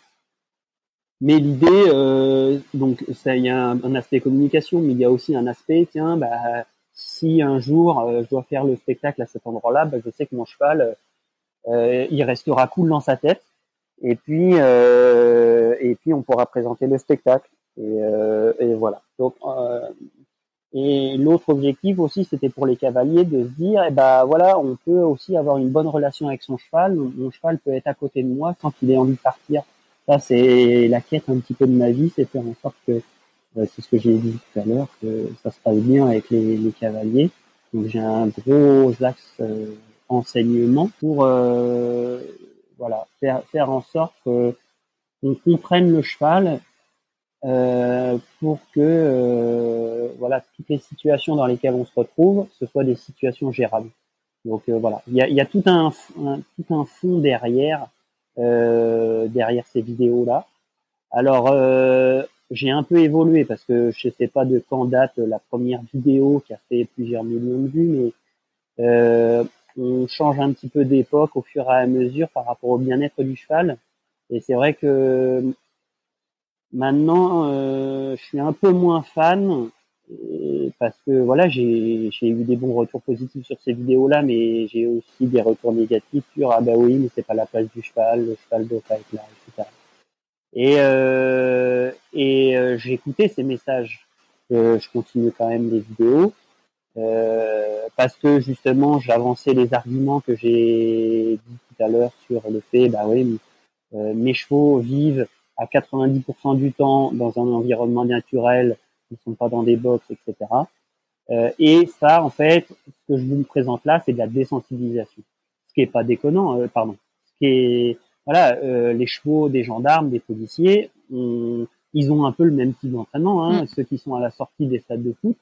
Mais l'idée, euh, donc ça, il y a un, aspect communication, mais il y a aussi un aspect, tiens, bah, si un jour euh, je dois faire le spectacle à cet endroit-là, bah, je sais que mon cheval, euh, il restera cool dans sa tête, et puis et puis on pourra présenter le spectacle. Et, et voilà. Donc et l'autre objectif aussi, c'était pour les cavaliers de se dire, eh ben voilà, on peut aussi avoir une bonne relation avec son cheval. Mon cheval peut être à côté de moi sans qu'il ait envie de partir. Ça, c'est la quête un petit peu de ma vie, c'est faire en sorte que, euh, c'est ce que j'ai dit tout à l'heure, que ça se passe bien avec les, les cavaliers. Donc j'ai un gros axe euh, enseignement pour voilà faire faire en sorte que on comprenne le cheval euh, pour que voilà toutes les situations dans lesquelles on se retrouve, ce soient des situations gérables. Donc voilà, il y a, y a, tout un, un, tout un fond derrière derrière ces vidéos là. Alors j'ai un peu évolué parce que je sais pas de quand date la première vidéo qui a fait plusieurs millions de vues, mais euh, on change un petit peu d'époque au fur et à mesure par rapport au bien-être du cheval. Et c'est vrai que maintenant, euh, je suis un peu moins fan parce que voilà, j'ai eu des bons retours positifs sur ces vidéos-là, mais j'ai aussi des retours négatifs sur ah bah oui, mais c'est pas la place du cheval, le cheval doit pas être là, etc. Et, euh, et euh, j'ai écouté ces messages. Euh, je continue quand même les vidéos euh, parce que justement j'avançais les arguments que j'ai dit tout à l'heure sur le fait, bah oui, euh, mes chevaux vivent à 90% du temps dans un environnement naturel, ils sont pas dans des box, etc. Euh, et ça, en fait, ce que je vous présente là, c'est de la désensibilisation. Ce qui est pas déconnant, pardon. Ce qui est voilà, euh, les chevaux des gendarmes, des policiers, ils ont un peu le même type d'entraînement. Hein. Mm. Ceux qui sont à la sortie des stades de foot,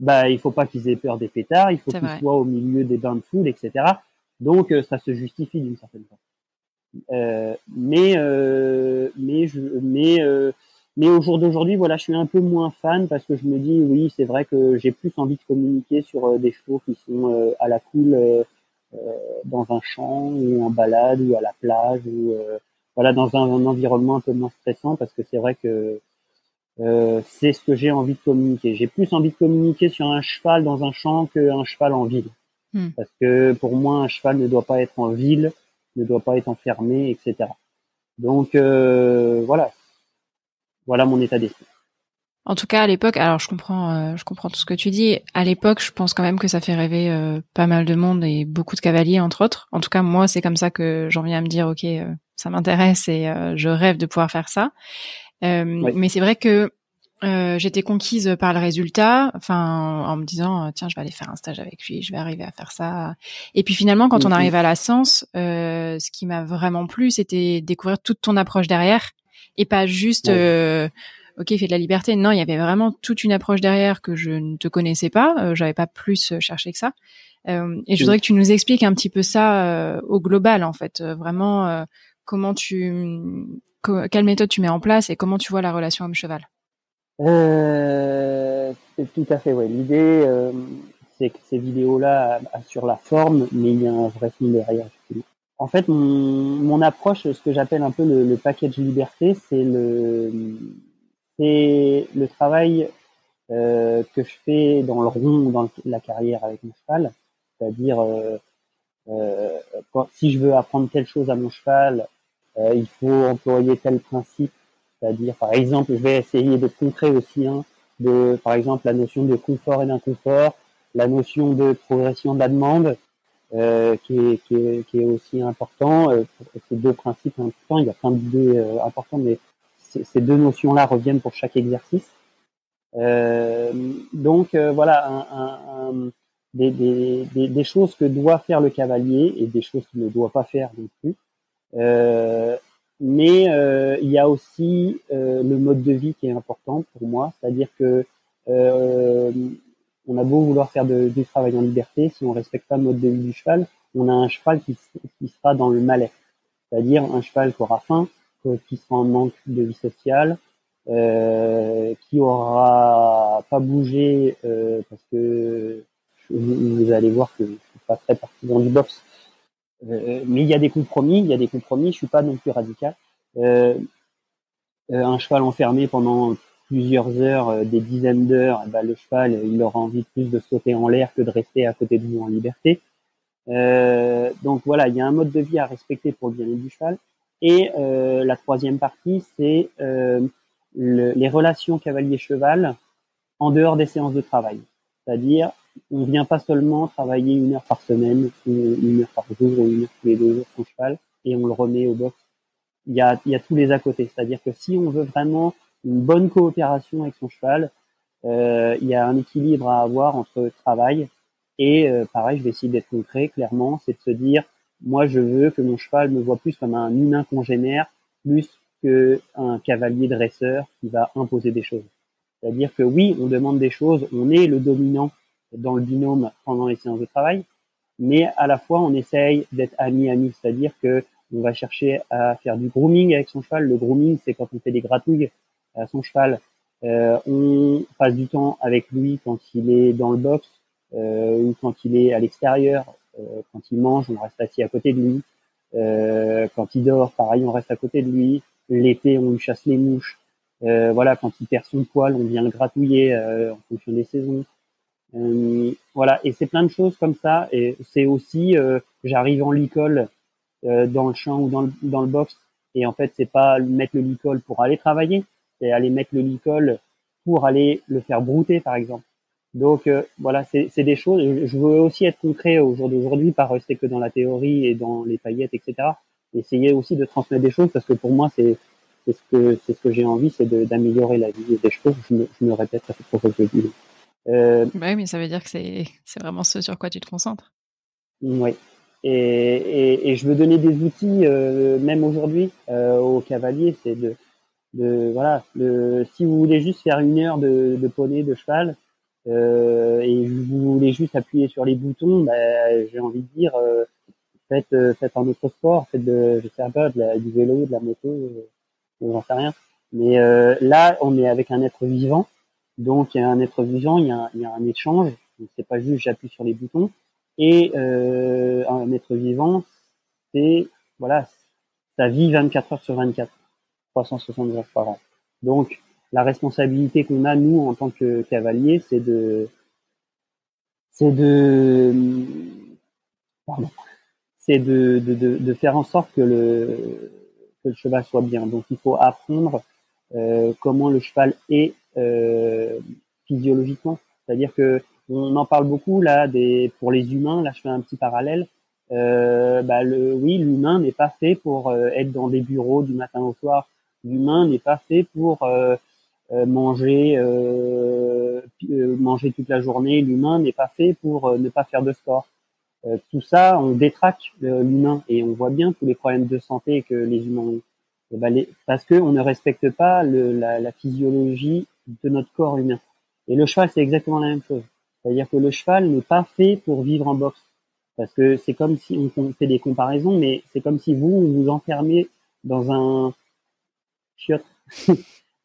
bah il faut pas qu'ils aient peur des pétards, il faut qu'ils soient au milieu des bains de foule, etc. Donc euh, ça se justifie d'une certaine façon. Euh, mais euh, mais je, mais mais au jour d'aujourd'hui, voilà, je suis un peu moins fan parce que je me dis oui, c'est vrai que j'ai plus envie de communiquer sur des chevaux qui sont à la cool euh, dans un champ ou en balade ou à la plage ou euh, voilà dans un, environnement un peu moins stressant parce que c'est vrai que euh, c'est ce que j'ai envie de communiquer. J'ai plus envie de communiquer sur un cheval dans un champ qu'un cheval en ville. Hmm. Parce que pour moi, un cheval ne doit pas être en ville, ne doit pas être enfermé, etc. Donc euh, voilà, voilà mon état d'esprit. En tout cas, à l'époque, alors je comprends, euh, je comprends tout ce que tu dis. À l'époque, je pense quand même que ça fait rêver euh, pas mal de monde et beaucoup de cavaliers, entre autres. En tout cas, moi, c'est comme ça que j'en viens à me dire, ok, euh, ça m'intéresse et je rêve de pouvoir faire ça. Mais c'est vrai que j'étais conquise par le résultat, enfin, en me disant, tiens, je vais aller faire un stage avec lui, je vais arriver à faire ça. Et puis finalement, quand on arrive à la sens, ce qui m'a vraiment plu, c'était découvrir toute ton approche derrière et pas juste ok, il fait de la liberté. Non, il y avait vraiment toute une approche derrière que je ne te connaissais pas. Euh, J'avais pas plus euh, cherché que ça. Euh, et je voudrais que tu nous expliques un petit peu ça euh, au global, en fait, vraiment comment tu, quelle méthode tu mets en place et comment tu vois la relation homme-cheval. C'est tout à fait, ouais. L'idée, c'est que ces vidéos-là assurent la forme, mais il y a un vrai fond derrière. En fait, mon, mon approche, ce que j'appelle un peu le, le package liberté, c'est le c'est le travail euh, que je fais dans le rond, dans la carrière avec mon cheval. C'est-à-dire, euh, euh, si je veux apprendre telle chose à mon cheval, euh, il faut employer tel principe. C'est-à-dire, par exemple, je vais essayer de concret aussi, hein, de, par exemple, la notion de confort et d'inconfort, la notion de progression de la demande, euh, qui, est, qui, est, qui, est, aussi important. Euh, ces deux principes importants, il y a plein d'idées euh, importantes, mais ces deux notions-là reviennent pour chaque exercice. Euh, donc euh, voilà, un, un, des, des, des, choses que doit faire le cavalier et des choses qu'il ne doit pas faire non plus. Euh, mais euh, il y a aussi euh, le mode de vie qui est important pour moi, c'est-à-dire que on a beau vouloir faire de, du travail en liberté, si on respecte pas le mode de vie du cheval, on a un cheval qui, qui sera dans le mal-être, c'est-à-dire un cheval qui aura faim, qui sera en manque de vie sociale, euh, qui aura pas bougé euh, parce que vous, allez voir que je suis pas très partisan du box. Euh, mais il y a des compromis, il y a des compromis. Je suis pas non plus radical. Euh, euh, un cheval enfermé pendant plusieurs heures, des dizaines d'heures, bah, le cheval, il aura envie plus de sauter en l'air que de rester à côté de vous en liberté. donc voilà, il y a un mode de vie à respecter pour le bien-être du cheval. Et euh, la troisième partie, c'est euh, les relations cavalier-cheval en dehors des séances de travail. C'est-à-dire, on vient pas seulement travailler une heure par semaine, ou une heure par jour, ou une heure tous les deux jours son cheval, et on le remet au box. Il y a, il y a tous les à côté. C'est-à-dire que si on veut vraiment une bonne coopération avec son cheval, euh, il y a un équilibre à avoir entre travail Et pareil, je vais essayer d'être concret, clairement, c'est de se dire, moi, je veux que mon cheval me voit plus comme un humain congénère, plus qu'un cavalier dresseur qui va imposer des choses. C'est-à-dire que oui, on demande des choses, on est le dominant dans le binôme pendant les séances de travail, mais à la fois on essaye d'être ami-ami, c'est-à-dire que on va chercher à faire du grooming avec son cheval. Le grooming, c'est quand on fait des gratouilles à son cheval. Euh, on passe du temps avec lui quand il est dans le box euh, ou quand il est à l'extérieur. Euh, quand il mange, on reste assis à côté de lui. Euh, quand il dort, pareil, on reste à côté de lui. L'été, on lui chasse les mouches. Euh, voilà, quand il perd son poil, on vient le gratouiller en fonction des saisons. Voilà, et c'est plein de choses comme ça. Et c'est aussi, j'arrive en licol dans le champ ou dans le, dans le box, et en fait, c'est pas mettre le licol pour aller travailler, c'est aller mettre le licol pour aller le faire brouter, par exemple. Donc euh, voilà, c'est des choses. Je veux aussi être concret au jour d'aujourd'hui, pas rester que dans la théorie et dans les paillettes, etc. Essayer aussi de transmettre des choses parce que pour moi, c'est ce que c'est ce que j'ai envie, c'est d'améliorer la vie des choses. Je me, je me répète, ça fait trop que je dis. Euh, oui, mais ça veut dire que <laughs> c'est vraiment ce sur quoi tu te concentres. Oui. Et, et, et je veux donner des outils, euh, même aujourd'hui, euh, aux cavaliers, c'est de, de voilà, de, si vous voulez juste faire une heure de, de poney, de cheval, euh, et vous voulez juste appuyer sur les boutons, bah, j'ai envie de dire, faites, faites un autre sport, faites de, je sais pas, de la, du vélo, de la moto, j'en sais rien. Mais là, on est avec un être vivant, donc il y a un être vivant, il y a, il y a un échange. C'est pas juste j'appuie sur les boutons. Et un être vivant, c'est voilà, ça vit 24 heures sur 24, 360 heures par an. Donc la responsabilité qu'on a nous en tant que cavalier, c'est de c'est de pardon, c'est de, de, de, faire en sorte que le que le cheval soit bien. Donc il faut apprendre euh, comment le cheval est euh, physiologiquement. C'est-à-dire que on en parle beaucoup là pour les humains. Là, je fais un petit parallèle. Euh, bah le, oui, l'humain n'est pas fait pour euh, être dans des bureaux du matin au soir. L'humain n'est pas fait pour euh, euh, manger euh, euh, manger toute la journée. L'humain n'est pas fait pour ne pas faire de sport. tout ça, on détraque l'humain et on voit bien tous les problèmes de santé que les humains ont. Eh ben, parce qu'on ne respecte pas la, physiologie de notre corps humain. Et le cheval, c'est exactement la même chose. C'est-à-dire que le cheval n'est pas fait pour vivre en boxe. Parce que c'est comme si on fait des comparaisons, mais c'est comme si vous, vous enfermez dans un chiotte, <laughs>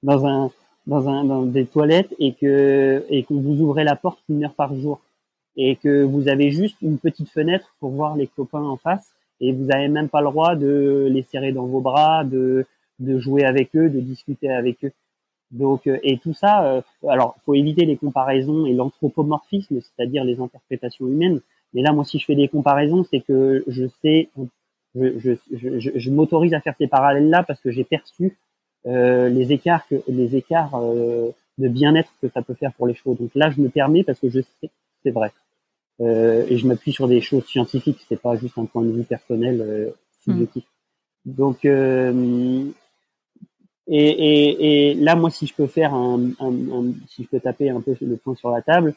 dans un, dans, un, dans des toilettes et que vous ouvrez la porte une heure par jour et que vous avez juste une petite fenêtre pour voir les copains en face et vous n'avez même pas le droit de les serrer dans vos bras, de jouer avec eux, de discuter avec eux. Donc euh, et tout ça, euh, alors faut éviter les comparaisons et l'anthropomorphisme, c'est-à-dire les interprétations humaines. Mais là, moi, si je fais des comparaisons, c'est que je sais, je, je, je, je m'autorise à faire ces parallèles-là parce que j'ai perçu euh, les écarts que les écarts euh, de bien-être que ça peut faire pour les chevaux. Donc là, je me permets parce que je sais c'est vrai. Euh, et je m'appuie sur des choses scientifiques, c'est pas juste un point de vue personnel euh, subjectif. Mmh. Donc et, et, et, là, moi, si je peux faire un, un, un, si je peux taper un peu le point sur la table,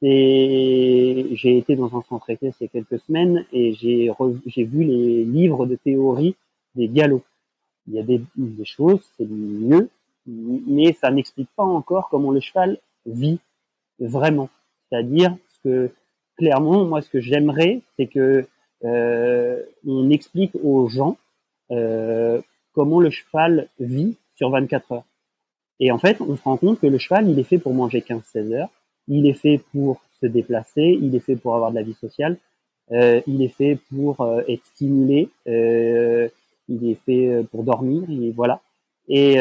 c'est j'ai été dans un centre équestre il y a quelques semaines et j'ai j'ai vu les livres de théorie des galops il y a des, des choses, c'est mieux, mais ça n'explique pas encore comment le cheval vit vraiment. C'est-à-dire que clairement, moi, ce que j'aimerais, c'est que euh, on explique aux gens euh, comment le cheval vit sur 24 heures. Et en fait, on se rend compte que le cheval, il est fait pour manger 15-16 heures, il est fait pour se déplacer, il est fait pour avoir de la vie sociale, euh, il est fait pour euh, être stimulé, euh, il est fait pour dormir, et voilà. Et,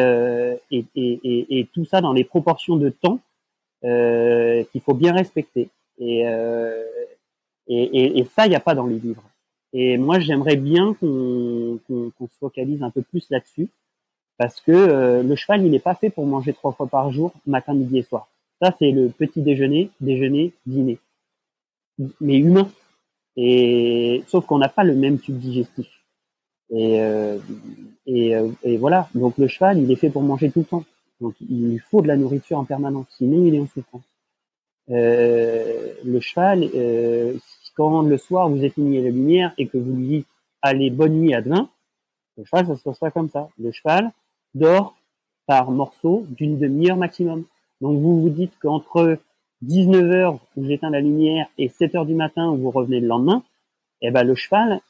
tout ça dans les proportions de temps qu'il faut bien respecter. Et, ça, il n'y a pas dans les livres. Et moi, j'aimerais bien qu'on qu'on se focalise un peu plus là-dessus, parce que euh, le cheval, il n'est pas fait pour manger trois fois par jour, matin, midi et soir. Ça, c'est le petit déjeuner, déjeuner, dîner. Mais humain. Et sauf qu'on n'a pas le même tube digestif. Et, euh, et, euh, et, voilà. Donc le cheval, il est fait pour manger tout le temps. Donc il lui faut de la nourriture en permanence. Sinon, il est en souffrance. Euh, le cheval, euh, quand le soir vous éteignez la lumière et que vous lui dites allez bonne nuit à demain, le cheval ça se passe pas comme ça. Le cheval dort par morceaux d'une demi-heure maximum. Donc vous vous dites qu'entre 19h où j'éteins la lumière et 7h du matin où vous revenez le lendemain, eh ben le cheval,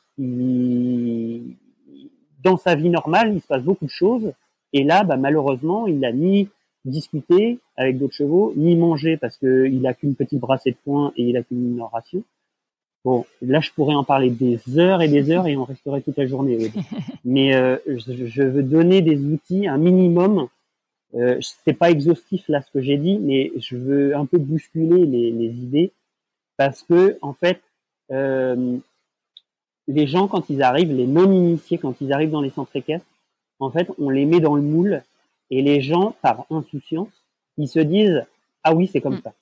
dans sa vie normale, il se passe beaucoup de choses. Et là, bah, malheureusement, il n'a ni discuté avec d'autres chevaux, ni mangé parce qu'il a qu'une petite brassée de poing et il a qu'une ration. Bon, là, je pourrais en parler des heures et des heures et on resterait toute la journée. <laughs> Mais euh, je, veux donner des outils, un minimum. Euh, c'est pas exhaustif là ce que j'ai dit, mais je veux un peu bousculer les, les idées parce que en fait, euh, les gens, quand ils arrivent, les non-initiés, quand ils arrivent dans les centres équestres, en fait, on les met dans le moule et les gens, par insouciance, ils se disent ah oui, c'est comme mm. ça.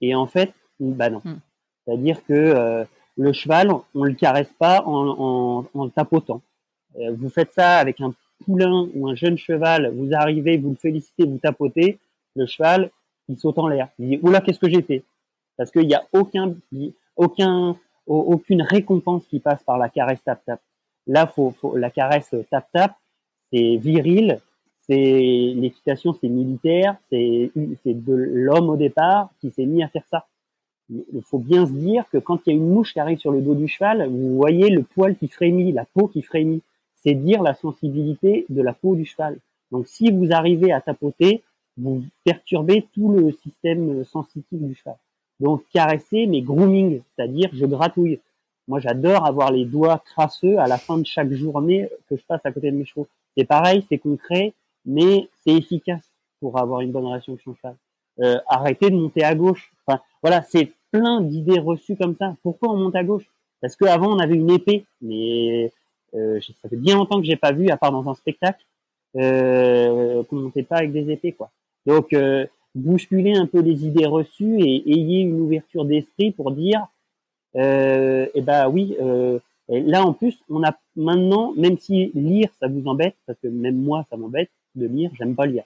Et en fait, bah non. Mm. C'est-à-dire que euh, le cheval, on le caresse pas en, en, tapotant. Euh, vous faites ça avec un poulain ou un jeune cheval, vous arrivez, vous le félicitez, vous tapotez, le cheval, il saute en l'air. Il dit oula, qu'est-ce que j'ai fait? Parce qu'il n'y a aucun, aucun aucune récompense qui passe par la caresse tap tap. Là, faut, faut la caresse tap tap, c'est viril, c'est l'équitation, c'est militaire, c'est de l'homme au départ qui s'est mis à faire ça. Il faut bien se dire que quand il y a une mouche qui arrive sur le dos du cheval, vous voyez le poil qui frémit, la peau qui frémit. C'est dire la sensibilité de la peau du cheval. Donc si vous arrivez à tapoter, vous perturbez tout le système sensitif du cheval. Donc caresser, mais grooming, c'est-à-dire je gratouille. Moi, j'adore avoir les doigts crasseux à la fin de chaque journée que je passe à côté de mes chevaux. C'est pareil, c'est concret, mais c'est efficace pour avoir une bonne relation avec son cheval. Euh, arrêtez de monter à gauche. Voilà, c'est plein d'idées reçues comme ça. Pourquoi on monte à gauche? Parce qu'avant on avait une épée, mais euh, ça fait bien longtemps que j'ai pas vu, à part dans un spectacle, euh, qu'on montait pas avec des épées, quoi. Donc euh, bousculer un peu les idées reçues et ayez une ouverture d'esprit pour dire, euh, eh ben oui, euh, là en plus, on a maintenant, même si lire ça vous embête, parce que même moi ça m'embête de lire, j'aime pas lire,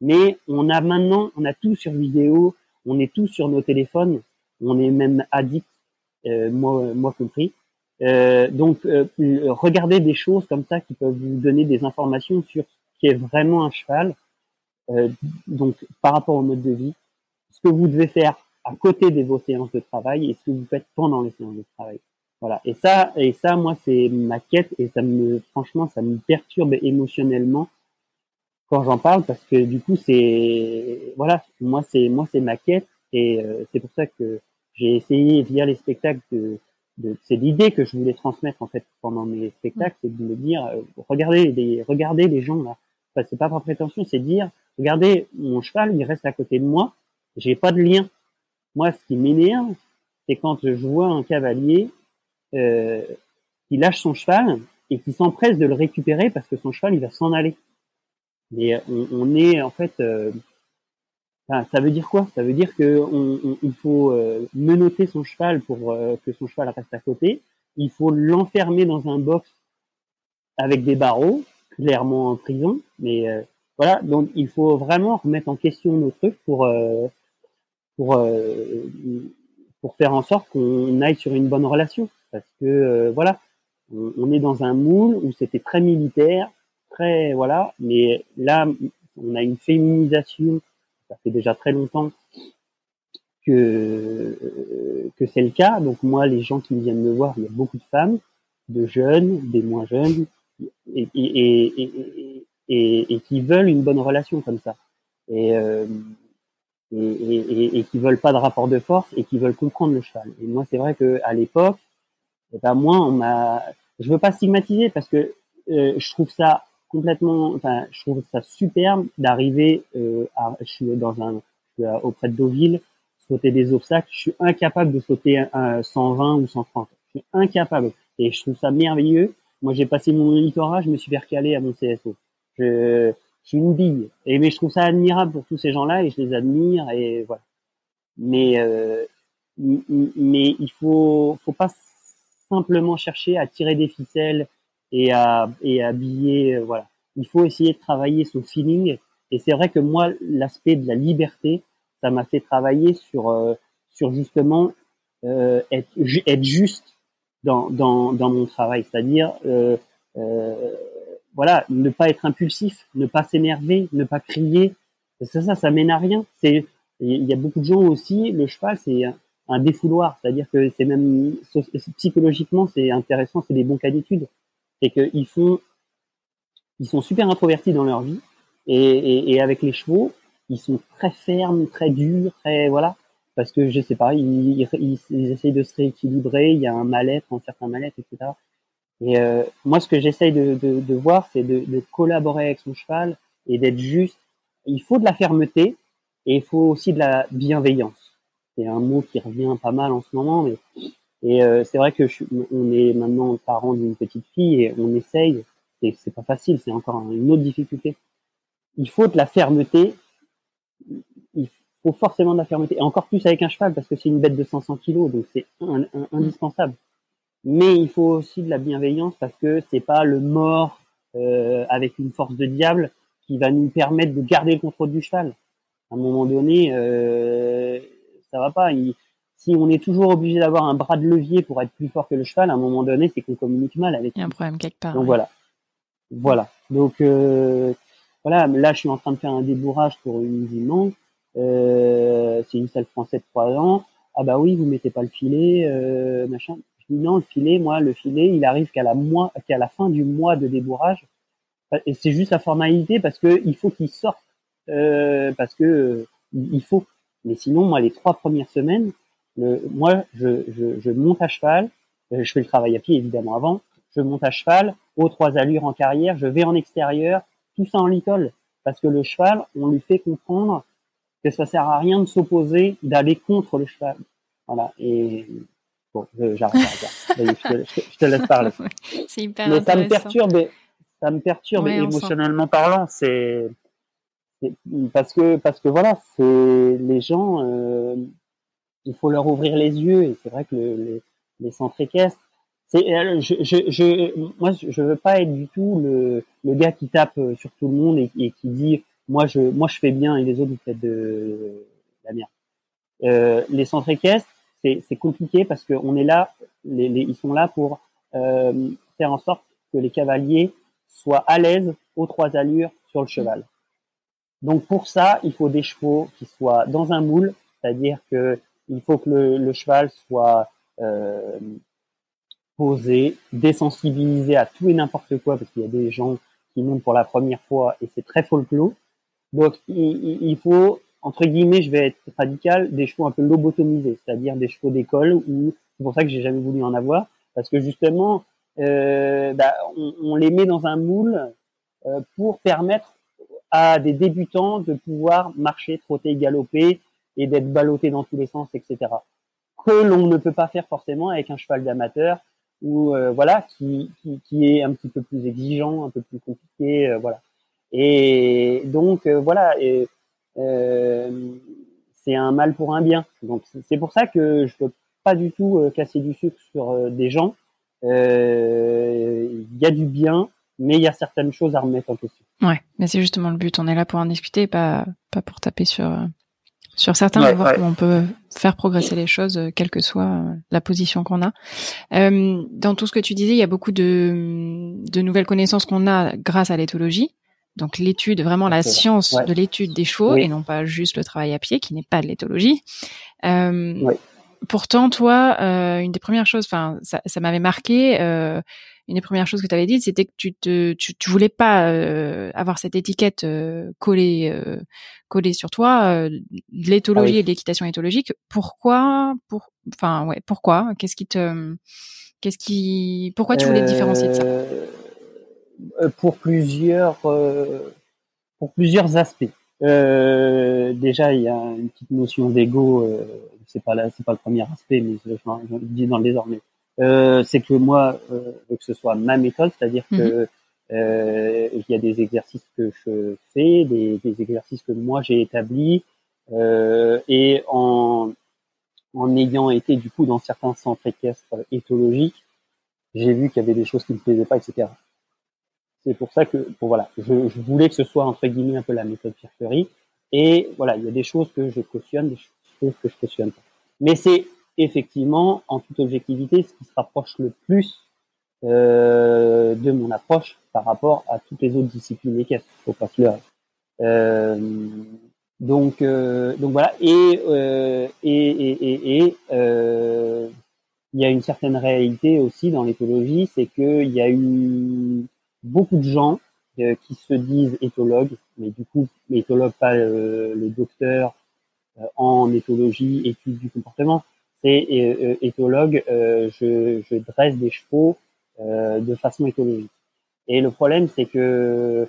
mais on a maintenant, on a tout sur vidéo, on est tout sur nos téléphones, on est même addict, euh, moi, moi compris. Euh, donc, euh, regardez des choses comme ça qui peuvent vous donner des informations sur ce qui est vraiment un cheval, euh, donc, par rapport au mode de vie, ce que vous devez faire à côté de vos séances de travail et ce que vous faites pendant les séances de travail. Voilà. Et ça, et ça, moi, c'est ma quête et ça me, franchement, ça me perturbe émotionnellement quand j'en parle parce que du coup, c'est, voilà, moi, c'est, moi, c'est ma quête et euh, c'est pour ça que j'ai essayé via les spectacles de, de c'est l'idée que je voulais transmettre en fait pendant mes spectacles, c'est de me dire, euh, regardez les, regardez les gens là. Enfin, c'est pas par prétention, c'est dire, Regardez, mon cheval, il reste à côté de moi. J'ai pas de lien. Moi, ce qui m'énerve, c'est quand je vois un cavalier euh, qui lâche son cheval et qui s'empresse de le récupérer parce que son cheval, il va s'en aller. Mais on, est en fait, euh, ça veut dire quoi? Ça veut dire que on, il faut euh, menotter son cheval pour euh, que son cheval reste à côté. Il faut l'enfermer dans un box avec des barreaux, clairement en prison, mais euh, voilà, donc il faut vraiment remettre en question nos trucs pour euh, pour euh, pour faire en sorte qu'on aille sur une bonne relation, parce que euh, voilà, on, est dans un moule où c'était très militaire, très voilà, mais là on a une féminisation, ça fait déjà très longtemps que que c'est le cas. Donc moi, les gens qui viennent me voir, il y a beaucoup de femmes, de jeunes, des moins jeunes, et, et, et, et, et, qui veulent une bonne relation comme ça. Et, euh, et, et, et, qui veulent pas de rapport de force et qui veulent comprendre le cheval. Et moi, c'est vrai que à l'époque, eh ben moi, on m'a, je veux pas stigmatiser parce que euh, je trouve ça complètement, enfin, je trouve ça superbe d'arriver euh, à, je suis dans un, je suis auprès de Deauville, sauter des obstacles. Je suis incapable de sauter un, 120 ou 130. Je suis incapable. Et je trouve ça merveilleux. Moi, j'ai passé mon monitorat, je me suis percalé à mon CSO. Je, suis une bille. Et mais je trouve ça admirable pour tous ces gens-là et je les admire et voilà. Mais euh, mais il faut faut pas simplement chercher à tirer des ficelles et à et à habiller euh, voilà. Il faut essayer de travailler son feeling et c'est vrai que moi l'aspect de la liberté, ça m'a fait travailler sur euh, sur justement euh, être, être juste dans, dans, dans mon travail, c'est-à-dire euh, euh, voilà, ne pas être impulsif, ne pas s'énerver, ne pas crier. Ça, ça, ça mène à rien. C'est, il y a beaucoup de gens aussi. Le cheval, c'est un défouloir, c'est-à-dire que c'est même psychologiquement, c'est intéressant, c'est des bons cas d'étude. C'est qu'ils font, ils sont super introvertis dans leur vie, et, et, et, avec les chevaux, ils sont très fermes, très durs, très voilà, parce que je sais pas, ils, ils, ils essayent de se rééquilibrer, il y a un mal-être, un certain mal-être, etc. Et euh, moi, ce que j'essaye de, de, de, voir, c'est de, de, collaborer avec son cheval et d'être juste. Il faut de la fermeté et il faut aussi de la bienveillance. C'est un mot qui revient pas mal en ce moment, mais et euh, c'est vrai que je, on est maintenant parent d'une petite fille et on essaye. Et c'est pas facile, c'est encore une autre difficulté. Il faut de la fermeté. Il faut forcément de la fermeté, et encore plus avec un cheval parce que c'est une bête de 500 kilos, donc c'est indispensable mais il faut aussi de la bienveillance parce que c'est pas le mort euh, avec une force de diable qui va nous permettre de garder le contrôle du cheval. À un moment donné, euh, ça va pas. Si on est toujours obligé d'avoir un bras de levier pour être plus fort que le cheval, à un moment donné, c'est qu'on communique mal avec. Il y a un problème quelque part. Donc voilà, voilà. Donc euh, voilà, là, je suis en train de faire un débourrage pour une dimanche. Euh, c'est une salle française de 3 ans. Ah bah oui, vous mettez pas le filet, euh, machin non, le filet, moi, le filet, il arrive qu'à la, mois, qu'à la fin du mois de débourrage. Et c'est juste la formalité parce que il faut qu'il sorte, euh, parce que euh, il faut. Mais sinon, moi, les trois premières semaines, le, moi, je, je, je, monte à cheval. Euh, je fais le travail à pied évidemment avant. Je monte à cheval, aux trois allures en carrière. Je vais en extérieur, tout ça en litole, parce que le cheval, on lui fait comprendre que ça sert à rien de s'opposer, d'aller contre le cheval. Voilà. Et Bon, j'arrête. <laughs> je, te laisse parler. c'est hyper Mais ça me perturbe, ça me perturbe émotionnellement parlant. C'est parce que parce que voilà, c'est les gens. Euh, il faut leur ouvrir les yeux et c'est vrai que le, les, les centres équestres. C'est, euh, je, je, je, moi, je veux pas être du tout le, le gars qui tape sur tout le monde et, qui dit moi je moi je fais bien et les autres vous faites de la merde. Euh, les centres équestres, c'est compliqué parce qu'on est là, les, les, ils sont là pour euh, faire en sorte que les cavaliers soient à l'aise aux trois allures sur le cheval. Donc pour ça, il faut des chevaux qui soient dans un moule, c'est-à-dire que il faut que le, cheval soit euh, posé, désensibilisé à tout et n'importe quoi, parce qu'il y a des gens qui montent pour la première fois et c'est très folklore. Donc il, faut entre guillemets, je vais être radical, des chevaux un peu lobotomisés, c'est-à-dire des chevaux d'école, ou c'est pour ça que j'ai jamais voulu en avoir, parce que justement, euh, bah, on, on, les met dans un moule euh, pour permettre à des débutants de pouvoir marcher, trotter, galoper et d'être ballottés dans tous les sens, etc. Que l'on ne peut pas faire forcément avec un cheval d'amateur ou euh, voilà qui, qui, est un petit peu plus exigeant, un peu plus compliqué, euh, voilà. Et donc euh, voilà. C'est un mal pour un bien. Donc c'est pour ça que je peux pas du tout casser du sucre sur des gens. Il y a du bien, mais il y a certaines choses à remettre en question. Ouais, mais c'est justement le but. On est là pour en discuter, pas pas pour taper sur sur certains, ouais, voir comment on peut faire progresser les choses, quelle que soit la position qu'on a. Euh, dans tout ce que tu disais, il y a beaucoup de, de nouvelles connaissances qu'on a grâce à l'éthologie. Donc l'étude, vraiment la science de l'étude des chevaux et non pas juste le travail à pied qui n'est pas de l'éthologie. Euh, Pourtant, toi, euh, une des premières choses, enfin, ça, ça m'avait marqué. Une des premières choses que tu avais dites, c'était que tu te, tu, tu voulais pas euh, avoir cette étiquette euh, collée, euh, collée sur toi, l'éthologie ah et l'équitation éthologique. Pourquoi, pour, enfin, ouais, pourquoi Qu'est-ce qui te, qu'est-ce qui, pourquoi tu voulais te différencier de ça? Pour plusieurs pour plusieurs aspects. Déjà, il y a une petite notion d'ego. C'est pas là, c'est pas le premier aspect, mais je, je, dis dans le désordre. Euh, c'est que moi, euh, que ce soit ma méthode, c'est-à-dire que mhm. il y a des exercices que je fais, des, des exercices que moi j'ai établis, et en en ayant été du coup dans certains centres équestres éthologiques, j'ai vu qu'il y avait des choses qui me plaisaient pas, etc. C'est pour ça que, bon, voilà, je, je, voulais que ce soit entre guillemets un peu la méthode Pierre Et voilà, il y a des choses que je cautionne, des choses que je cautionne pas. Mais c'est effectivement, en toute objectivité, ce qui se rapproche le plus euh, de mon approche par rapport à toutes les autres disciplines équestres. Faut pas se leurrer. Euh, donc, euh, donc voilà. Et et et et, il y a une certaine réalité aussi dans l'éthologie, c'est qu'il y a eu beaucoup de gens qui se disent éthologues, mais du coup, éthologue pas le docteur en éthologie, étude du comportement, c'est éthologue, je, je dresse des chevaux de façon éthologique. Et le problème, c'est que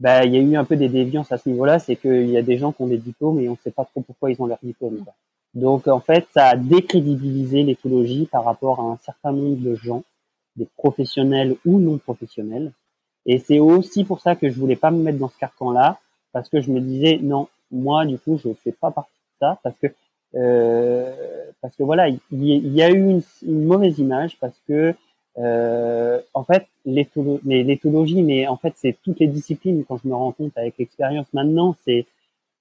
bah, il y a eu un peu des déviances à ce niveau-là, c'est qu'il y a des gens qui ont des diplômes et on ne sait pas trop pourquoi ils ont leur diplôme. Donc en fait, ça a décrédibilisé l'éthologie par rapport à un certain nombre de gens, des professionnels ou non professionnels. Et c'est aussi pour ça que je voulais pas me mettre dans ce carcan-là, parce que je me disais non, moi du coup je fais pas partie de ça, parce que euh, parce que voilà, il y, a eu une, mauvaise image parce que euh, en fait, l'éthologie, mais en fait, c'est toutes les disciplines. Quand je me rends compte avec l'expérience maintenant, c'est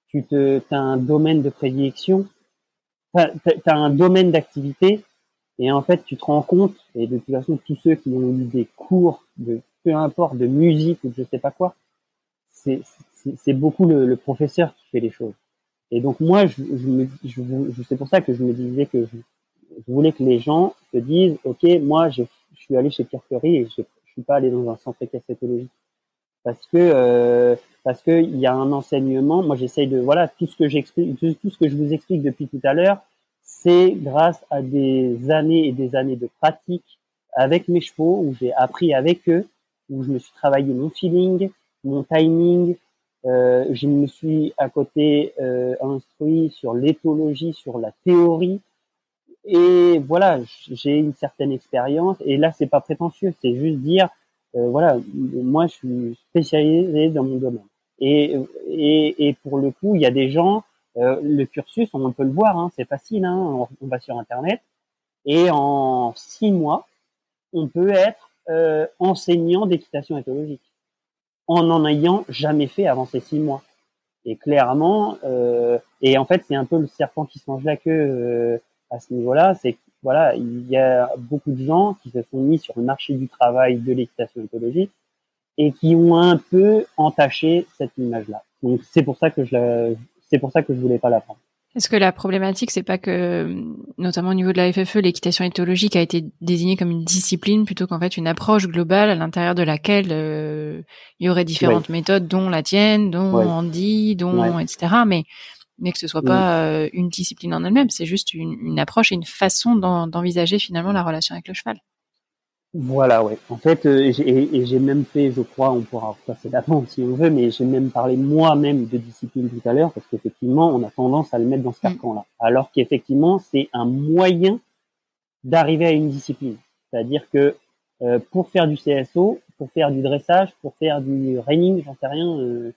tu te, as un domaine de prédilection, t'as as un domaine d'activité, et en fait, tu te rends compte, et de toute façon, tous ceux qui ont eu des cours de peu importe de musique ou de je sais pas quoi, c'est beaucoup le, le, professeur qui fait les choses. Et donc moi, je, je, je, je c'est pour ça que je me disais que je, je voulais que les gens se disent, ok, moi, je, suis allé chez Pierre et je, je suis pas allé dans un centre équestétologique parce que euh, parce que il y a un enseignement. Moi, j'essaye de voilà tout ce que j'explique, tout, ce que je vous explique depuis tout à l'heure, c'est grâce à des années et des années de pratique avec mes chevaux où j'ai appris avec eux, où je me suis travaillé mon feeling, mon timing. Euh, je me suis à côté euh, instruit sur l'éthologie, sur la théorie, et voilà, j'ai une certaine expérience. Et là, c'est pas prétentieux, c'est juste dire, euh, voilà, moi, je suis spécialisé dans mon domaine. Et, et, et pour le coup, il y a des gens, euh, le cursus, on peut le voir, hein, c'est facile, hein, on, va sur Internet, et en six mois, on peut être euh, enseignant d'équitation éthologique, en n'en ayant jamais fait avant ces six mois. Et clairement, euh, et en fait, c'est un peu le serpent qui se mange la queue à ce niveau-là, c'est voilà, il y a beaucoup de gens qui se sont mis sur le marché du travail de l'équitation écologique et qui ont un peu entaché cette image-là. Donc c'est pour ça que je c'est pour ça que je voulais pas la prendre. Est-ce que la problématique, c'est pas que, notamment au niveau de la FFE, l'équitation éthologique a été désignée comme une discipline plutôt qu'en fait une approche globale à l'intérieur de laquelle euh, il y aurait différentes méthodes, dont la tienne, dont Andy, dont etc. Mais mais que ce soit pas euh, une discipline en elle-même, c'est juste une, une, approche et une façon d'envisager finalement la relation avec le cheval. Voilà, ouais. En fait, euh, et j'ai même fait, je crois, on pourra passer d'avant si on veut, mais j'ai même parlé moi-même de discipline tout à l'heure, parce qu'effectivement, on a tendance à le mettre dans ce mm. carcan-là. Alors qu'effectivement, c'est un moyen d'arriver à une discipline. C'est-à-dire que euh, pour faire du CSO, pour faire du dressage, pour faire du reining, j'en sais rien, euh,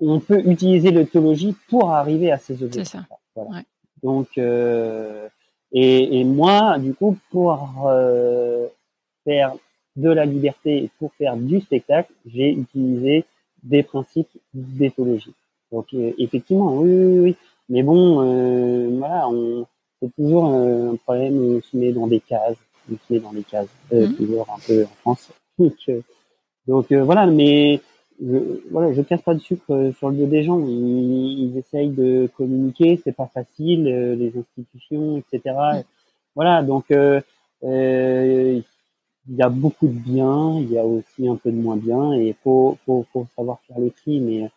on peut utiliser l'autologie pour arriver à ces objectifs. Voilà. Donc, euh, et, et, moi, du coup, pour euh, faire de la liberté et pour faire du spectacle, j'ai utilisé des principes d'éthologie. Donc, euh, effectivement, oui, oui, oui. Mais bon, euh, voilà, on, c'est toujours un problème, on se met dans des cases, on se met dans des cases, mmh. toujours un peu en France. <laughs> Donc, donc voilà, mais je, voilà, je casse pas de sucre euh, sur le dos des gens. Ils, ils essayent de communiquer, c'est pas facile, euh, les institutions, etc. Voilà, donc euh, euh, il y a beaucoup de bien, il y a aussi un peu de moins bien, et faut faut, faut savoir faire le tri. Mais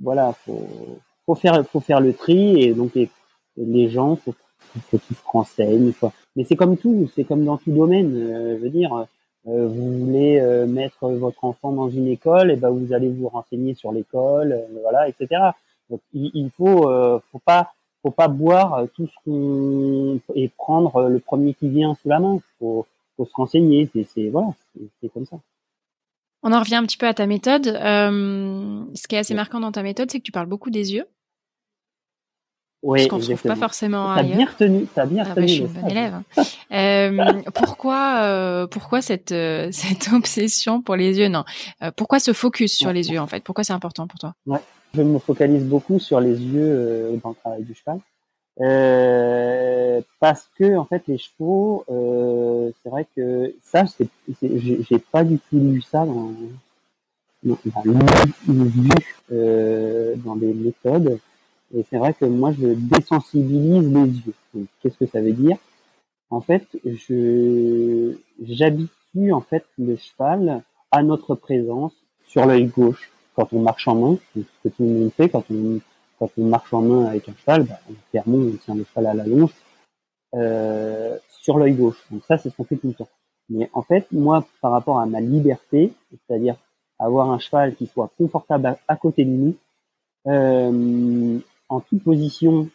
voilà, faut faut faire faut faire le tri, et donc les, les gens, faut, faut qu'ils se renseignent. Mais c'est comme tout, c'est comme dans tout domaine. je veux dire euh, vous voulez euh, mettre votre enfant dans une école, et ben vous allez vous renseigner sur l'école, euh, voilà, etc. Donc il, il faut, faut pas, faut pas boire tout ce qu'on et prendre le premier qui vient sous la main. Faut, faut se renseigner. C'est, voilà, c'est comme ça. On en revient un petit peu à ta méthode. Euh, ce qui est assez marquant dans ta méthode, c'est que tu parles beaucoup des yeux. Oui, qu'on ne trouve pas forcément ailleurs. bien retenu, t'as bien ah retenu. Bah, je suis une bonne élève. Hein. euh, <laughs> pourquoi, euh, pourquoi cette euh, <laughs> cette obsession pour les yeux? Non. Euh, pourquoi ce focus sur les yeux en fait? Pourquoi c'est important pour toi? Ouais. Je me focalise beaucoup sur les yeux dans le travail du cheval. Euh, parce que en fait les chevaux, euh, c'est vrai que ça, c'est, j'ai pas du tout lu ça dans, dans, vu, euh, dans des méthodes. Et c'est vrai que moi, je désensibilise les yeux. qu'est-ce que ça veut dire? En fait, je j'habitue en fait le cheval à notre présence sur l'œil gauche quand on marche en main, ce que tout le monde fait quand on quand on marche en main avec un cheval, bah, clairement on tient le cheval à la longe euh, sur l'œil gauche. Donc ça c'est ce qu'on fait tout le temps. Mais en fait, moi, par rapport à ma liberté, c'est-à-dire avoir un cheval qui soit confortable à, côté de nous, euh, en toute position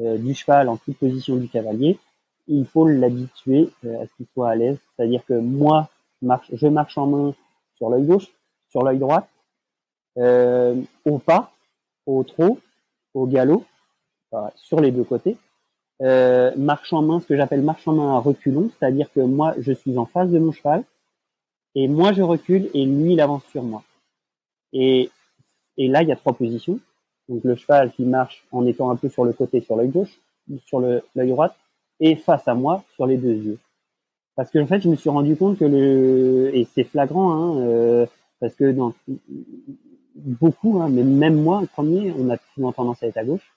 euh, du cheval, en toute position du cavalier, il faut l'habituer à ce qu'il soit à l'aise. C'est-à-dire que moi, je marche, en main sur l'œil gauche, sur l'œil droit, au pas, au trot, au galop, sur les deux côtés. Euh, marche en main, ce que j'appelle marche en main à reculons, c'est-à-dire que moi, je suis en face de mon cheval, et moi, je recule, et lui, il avance sur moi. Et, et là, il y a trois positions. Donc le cheval qui marche en étant un peu sur le côté, sur l'œil gauche, sur l'œil droit, et face à moi, sur les deux yeux. Parce que en fait, je me suis rendu compte que le et c'est flagrant, hein, euh, parce que dans beaucoup, hein, mais même moi, le premier, on a souvent tendance à être à gauche.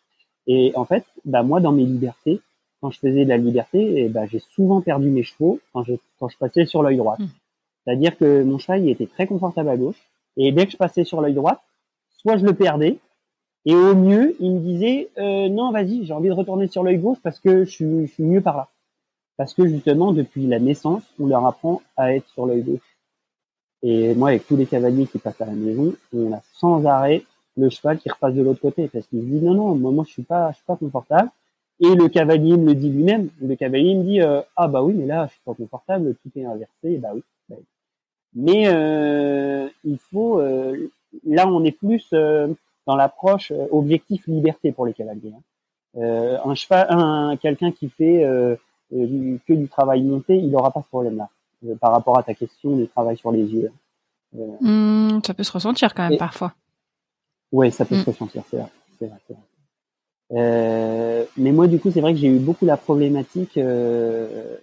Et en fait, bah moi, dans mes libertés, quand je faisais de la liberté, et bah, j'ai souvent perdu mes chevaux quand je, quand je passais sur l'œil droit. Mmh. C'est-à-dire que mon cheval il était très confortable à gauche, et dès que je passais sur l'œil droit, soit je le perdais, et au mieux, il me disait euh, non, vas-y, j'ai envie de retourner sur l'œil gauche parce que je suis, je suis mieux par là. Parce que justement, depuis la naissance, on leur apprend à être sur l'œil gauche. Et moi, avec tous les cavaliers qui passent à la maison, on a sans arrêt le cheval qui repasse de l'autre côté parce qu'il dit non, non, moi, je suis pas, je suis pas confortable. Et le cavalier me le dit lui-même. Le cavalier me dit euh, ah bah oui, mais là, je suis pas confortable, tout est inversé. bah oui. Bah mais euh, il faut, euh, là, on est plus euh, dans l'approche objectif liberté pour les cavaliers. Hein. un cheval, un quelqu'un qui fait que du travail monté, il n'aura pas ce problème-là. Euh, par rapport à ta question du travail sur les yeux. Euh, hmm, ça peut se ressentir quand même parfois. Oui, ça peut se hmm. ressentir, c'est vrai. vrai, Euh, mais moi, du coup, c'est vrai que j'ai eu beaucoup la problématique euh,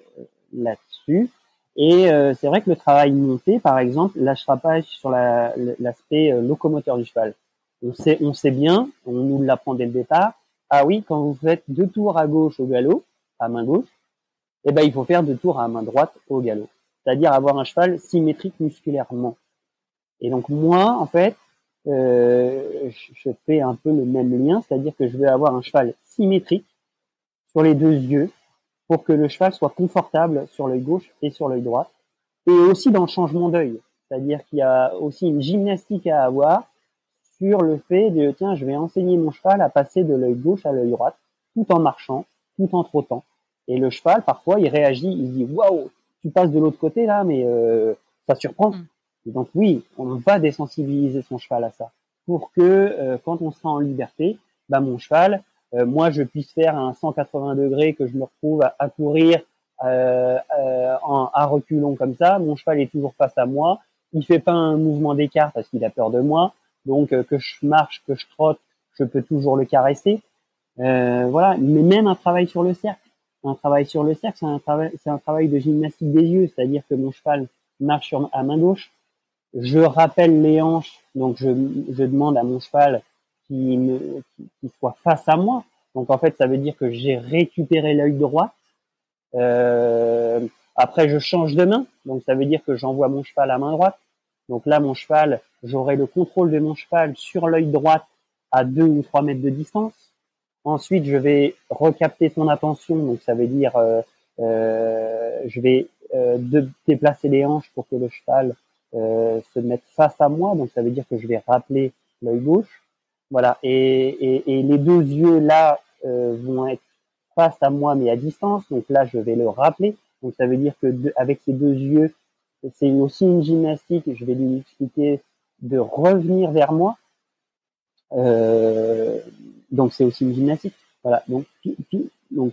là-dessus. Et euh, c'est vrai que le travail monté, par exemple, lâchera pas sur l'aspect la, locomoteur du cheval. On sait, on sait bien, on nous l'apprend dès le départ. Ah oui, quand vous faites deux tours à gauche au galop, à main gauche, eh ben il faut faire deux tours à main droite au galop c'est-à-dire avoir un cheval symétrique musculairement. Et donc moi, en fait, euh, je fais un peu le même lien, c'est-à-dire que je vais avoir un cheval symétrique sur les deux yeux pour que le cheval soit confortable sur l'œil gauche et sur l'œil droit, et aussi dans le changement d'œil, c'est-à-dire qu'il y a aussi une gymnastique à avoir sur le fait de tiens, je vais enseigner mon cheval à passer de l'œil gauche à l'œil droit, tout en marchant, tout en trottant. Et le cheval, parfois, il réagit, il dit waouh, tu passes de l'autre côté là, mais euh, ça surprend. Mm. donc oui, on va désensibiliser son cheval à ça, pour que euh, quand on sera en liberté, bah mon cheval, euh, moi je puisse faire un 180 degrés, que je me retrouve à, courir en, à reculons comme ça, mon cheval est toujours face à moi, il fait pas un mouvement d'écart parce qu'il a peur de moi, donc que je marche, que je trotte, je peux toujours le caresser. voilà, mais même un travail sur le cercle un travail sur le cercle, c'est un travail, de gymnastique des yeux, c'est-à-dire que mon cheval marche sur, à main gauche, je rappelle les hanches, donc je, je demande à mon cheval qu'il soit face à moi. Donc en fait, ça veut dire que j'ai récupéré l'œil droit. Euh, après, je change de main, donc ça veut dire que j'envoie mon cheval à main droite. Donc là, mon cheval, j'aurai le contrôle de mon cheval sur l'œil droit à deux ou trois mètres de distance. Ensuite, je vais recapter son attention, donc ça veut dire euh, euh, je vais euh, déplacer les hanches pour que le cheval se mette face à moi, donc ça veut dire que je vais rappeler l'œil gauche. Voilà, et, et, et, les deux yeux là vont être face à moi mais à distance, donc là je vais le rappeler. Donc ça veut dire que avec ces deux yeux, c'est aussi une gymnastique. Je vais lui expliquer de revenir vers moi. Euh, donc c'est aussi une gymnastique. Voilà. Donc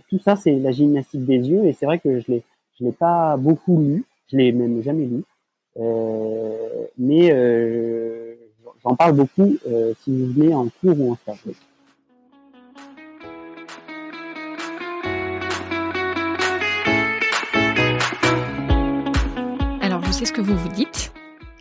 tout, ça, c'est la gymnastique des yeux. Et c'est vrai que je l'ai, je l'ai pas beaucoup lu. Je l'ai même jamais lu. Euh, mais euh, j'en parle beaucoup si vous venez en cours ou en stage. Alors je sais ce que vous vous dites.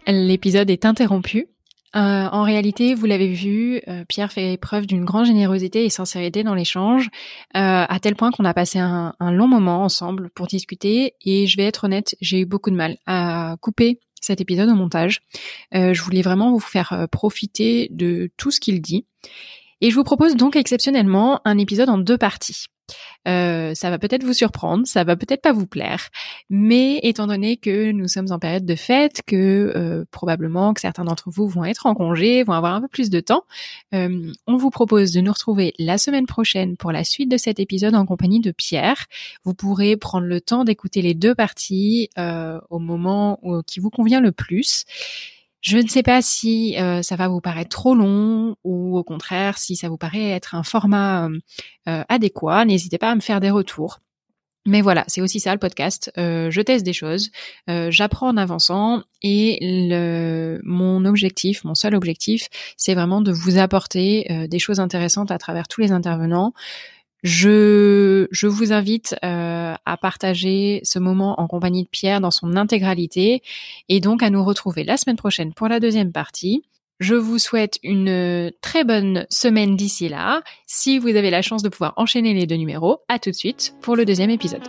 L'épisode est interrompu euh, en réalité, vous l'avez vu, euh, Pierre fait preuve d'une grande générosité et sincérité dans l'échange, euh, à tel point qu'on a passé un, un, long moment ensemble pour discuter. Et je vais être honnête, j'ai eu beaucoup de mal à couper cet épisode au montage. je voulais vraiment vous faire profiter de tout ce qu'il dit. Et je vous propose donc exceptionnellement un épisode en deux parties. Euh, ça va peut-être vous surprendre, ça va peut-être pas vous plaire, mais étant donné que nous sommes en période de fête, que euh, probablement que certains d'entre vous vont être en congé, vont avoir un peu plus de temps, euh, on vous propose de nous retrouver la semaine prochaine pour la suite de cet épisode en compagnie de Pierre. Vous pourrez prendre le temps d'écouter les deux parties au moment qui vous convient le plus. Je ne sais pas si euh, ça va vous paraître trop long ou au contraire si ça vous paraît être un format euh, euh, adéquat. N'hésitez pas à me faire des retours. Mais voilà, c'est aussi ça le podcast. je teste des choses, j'apprends en avançant et mon objectif, mon seul objectif, c'est vraiment de vous apporter des choses intéressantes à travers tous les intervenants. Je, vous invite euh, à partager ce moment en compagnie de Pierre dans son intégralité et donc à nous retrouver la semaine prochaine pour la deuxième partie. Je vous souhaite une très bonne semaine d'ici là. Si vous avez la chance de pouvoir enchaîner les deux numéros, à tout de suite pour le deuxième épisode.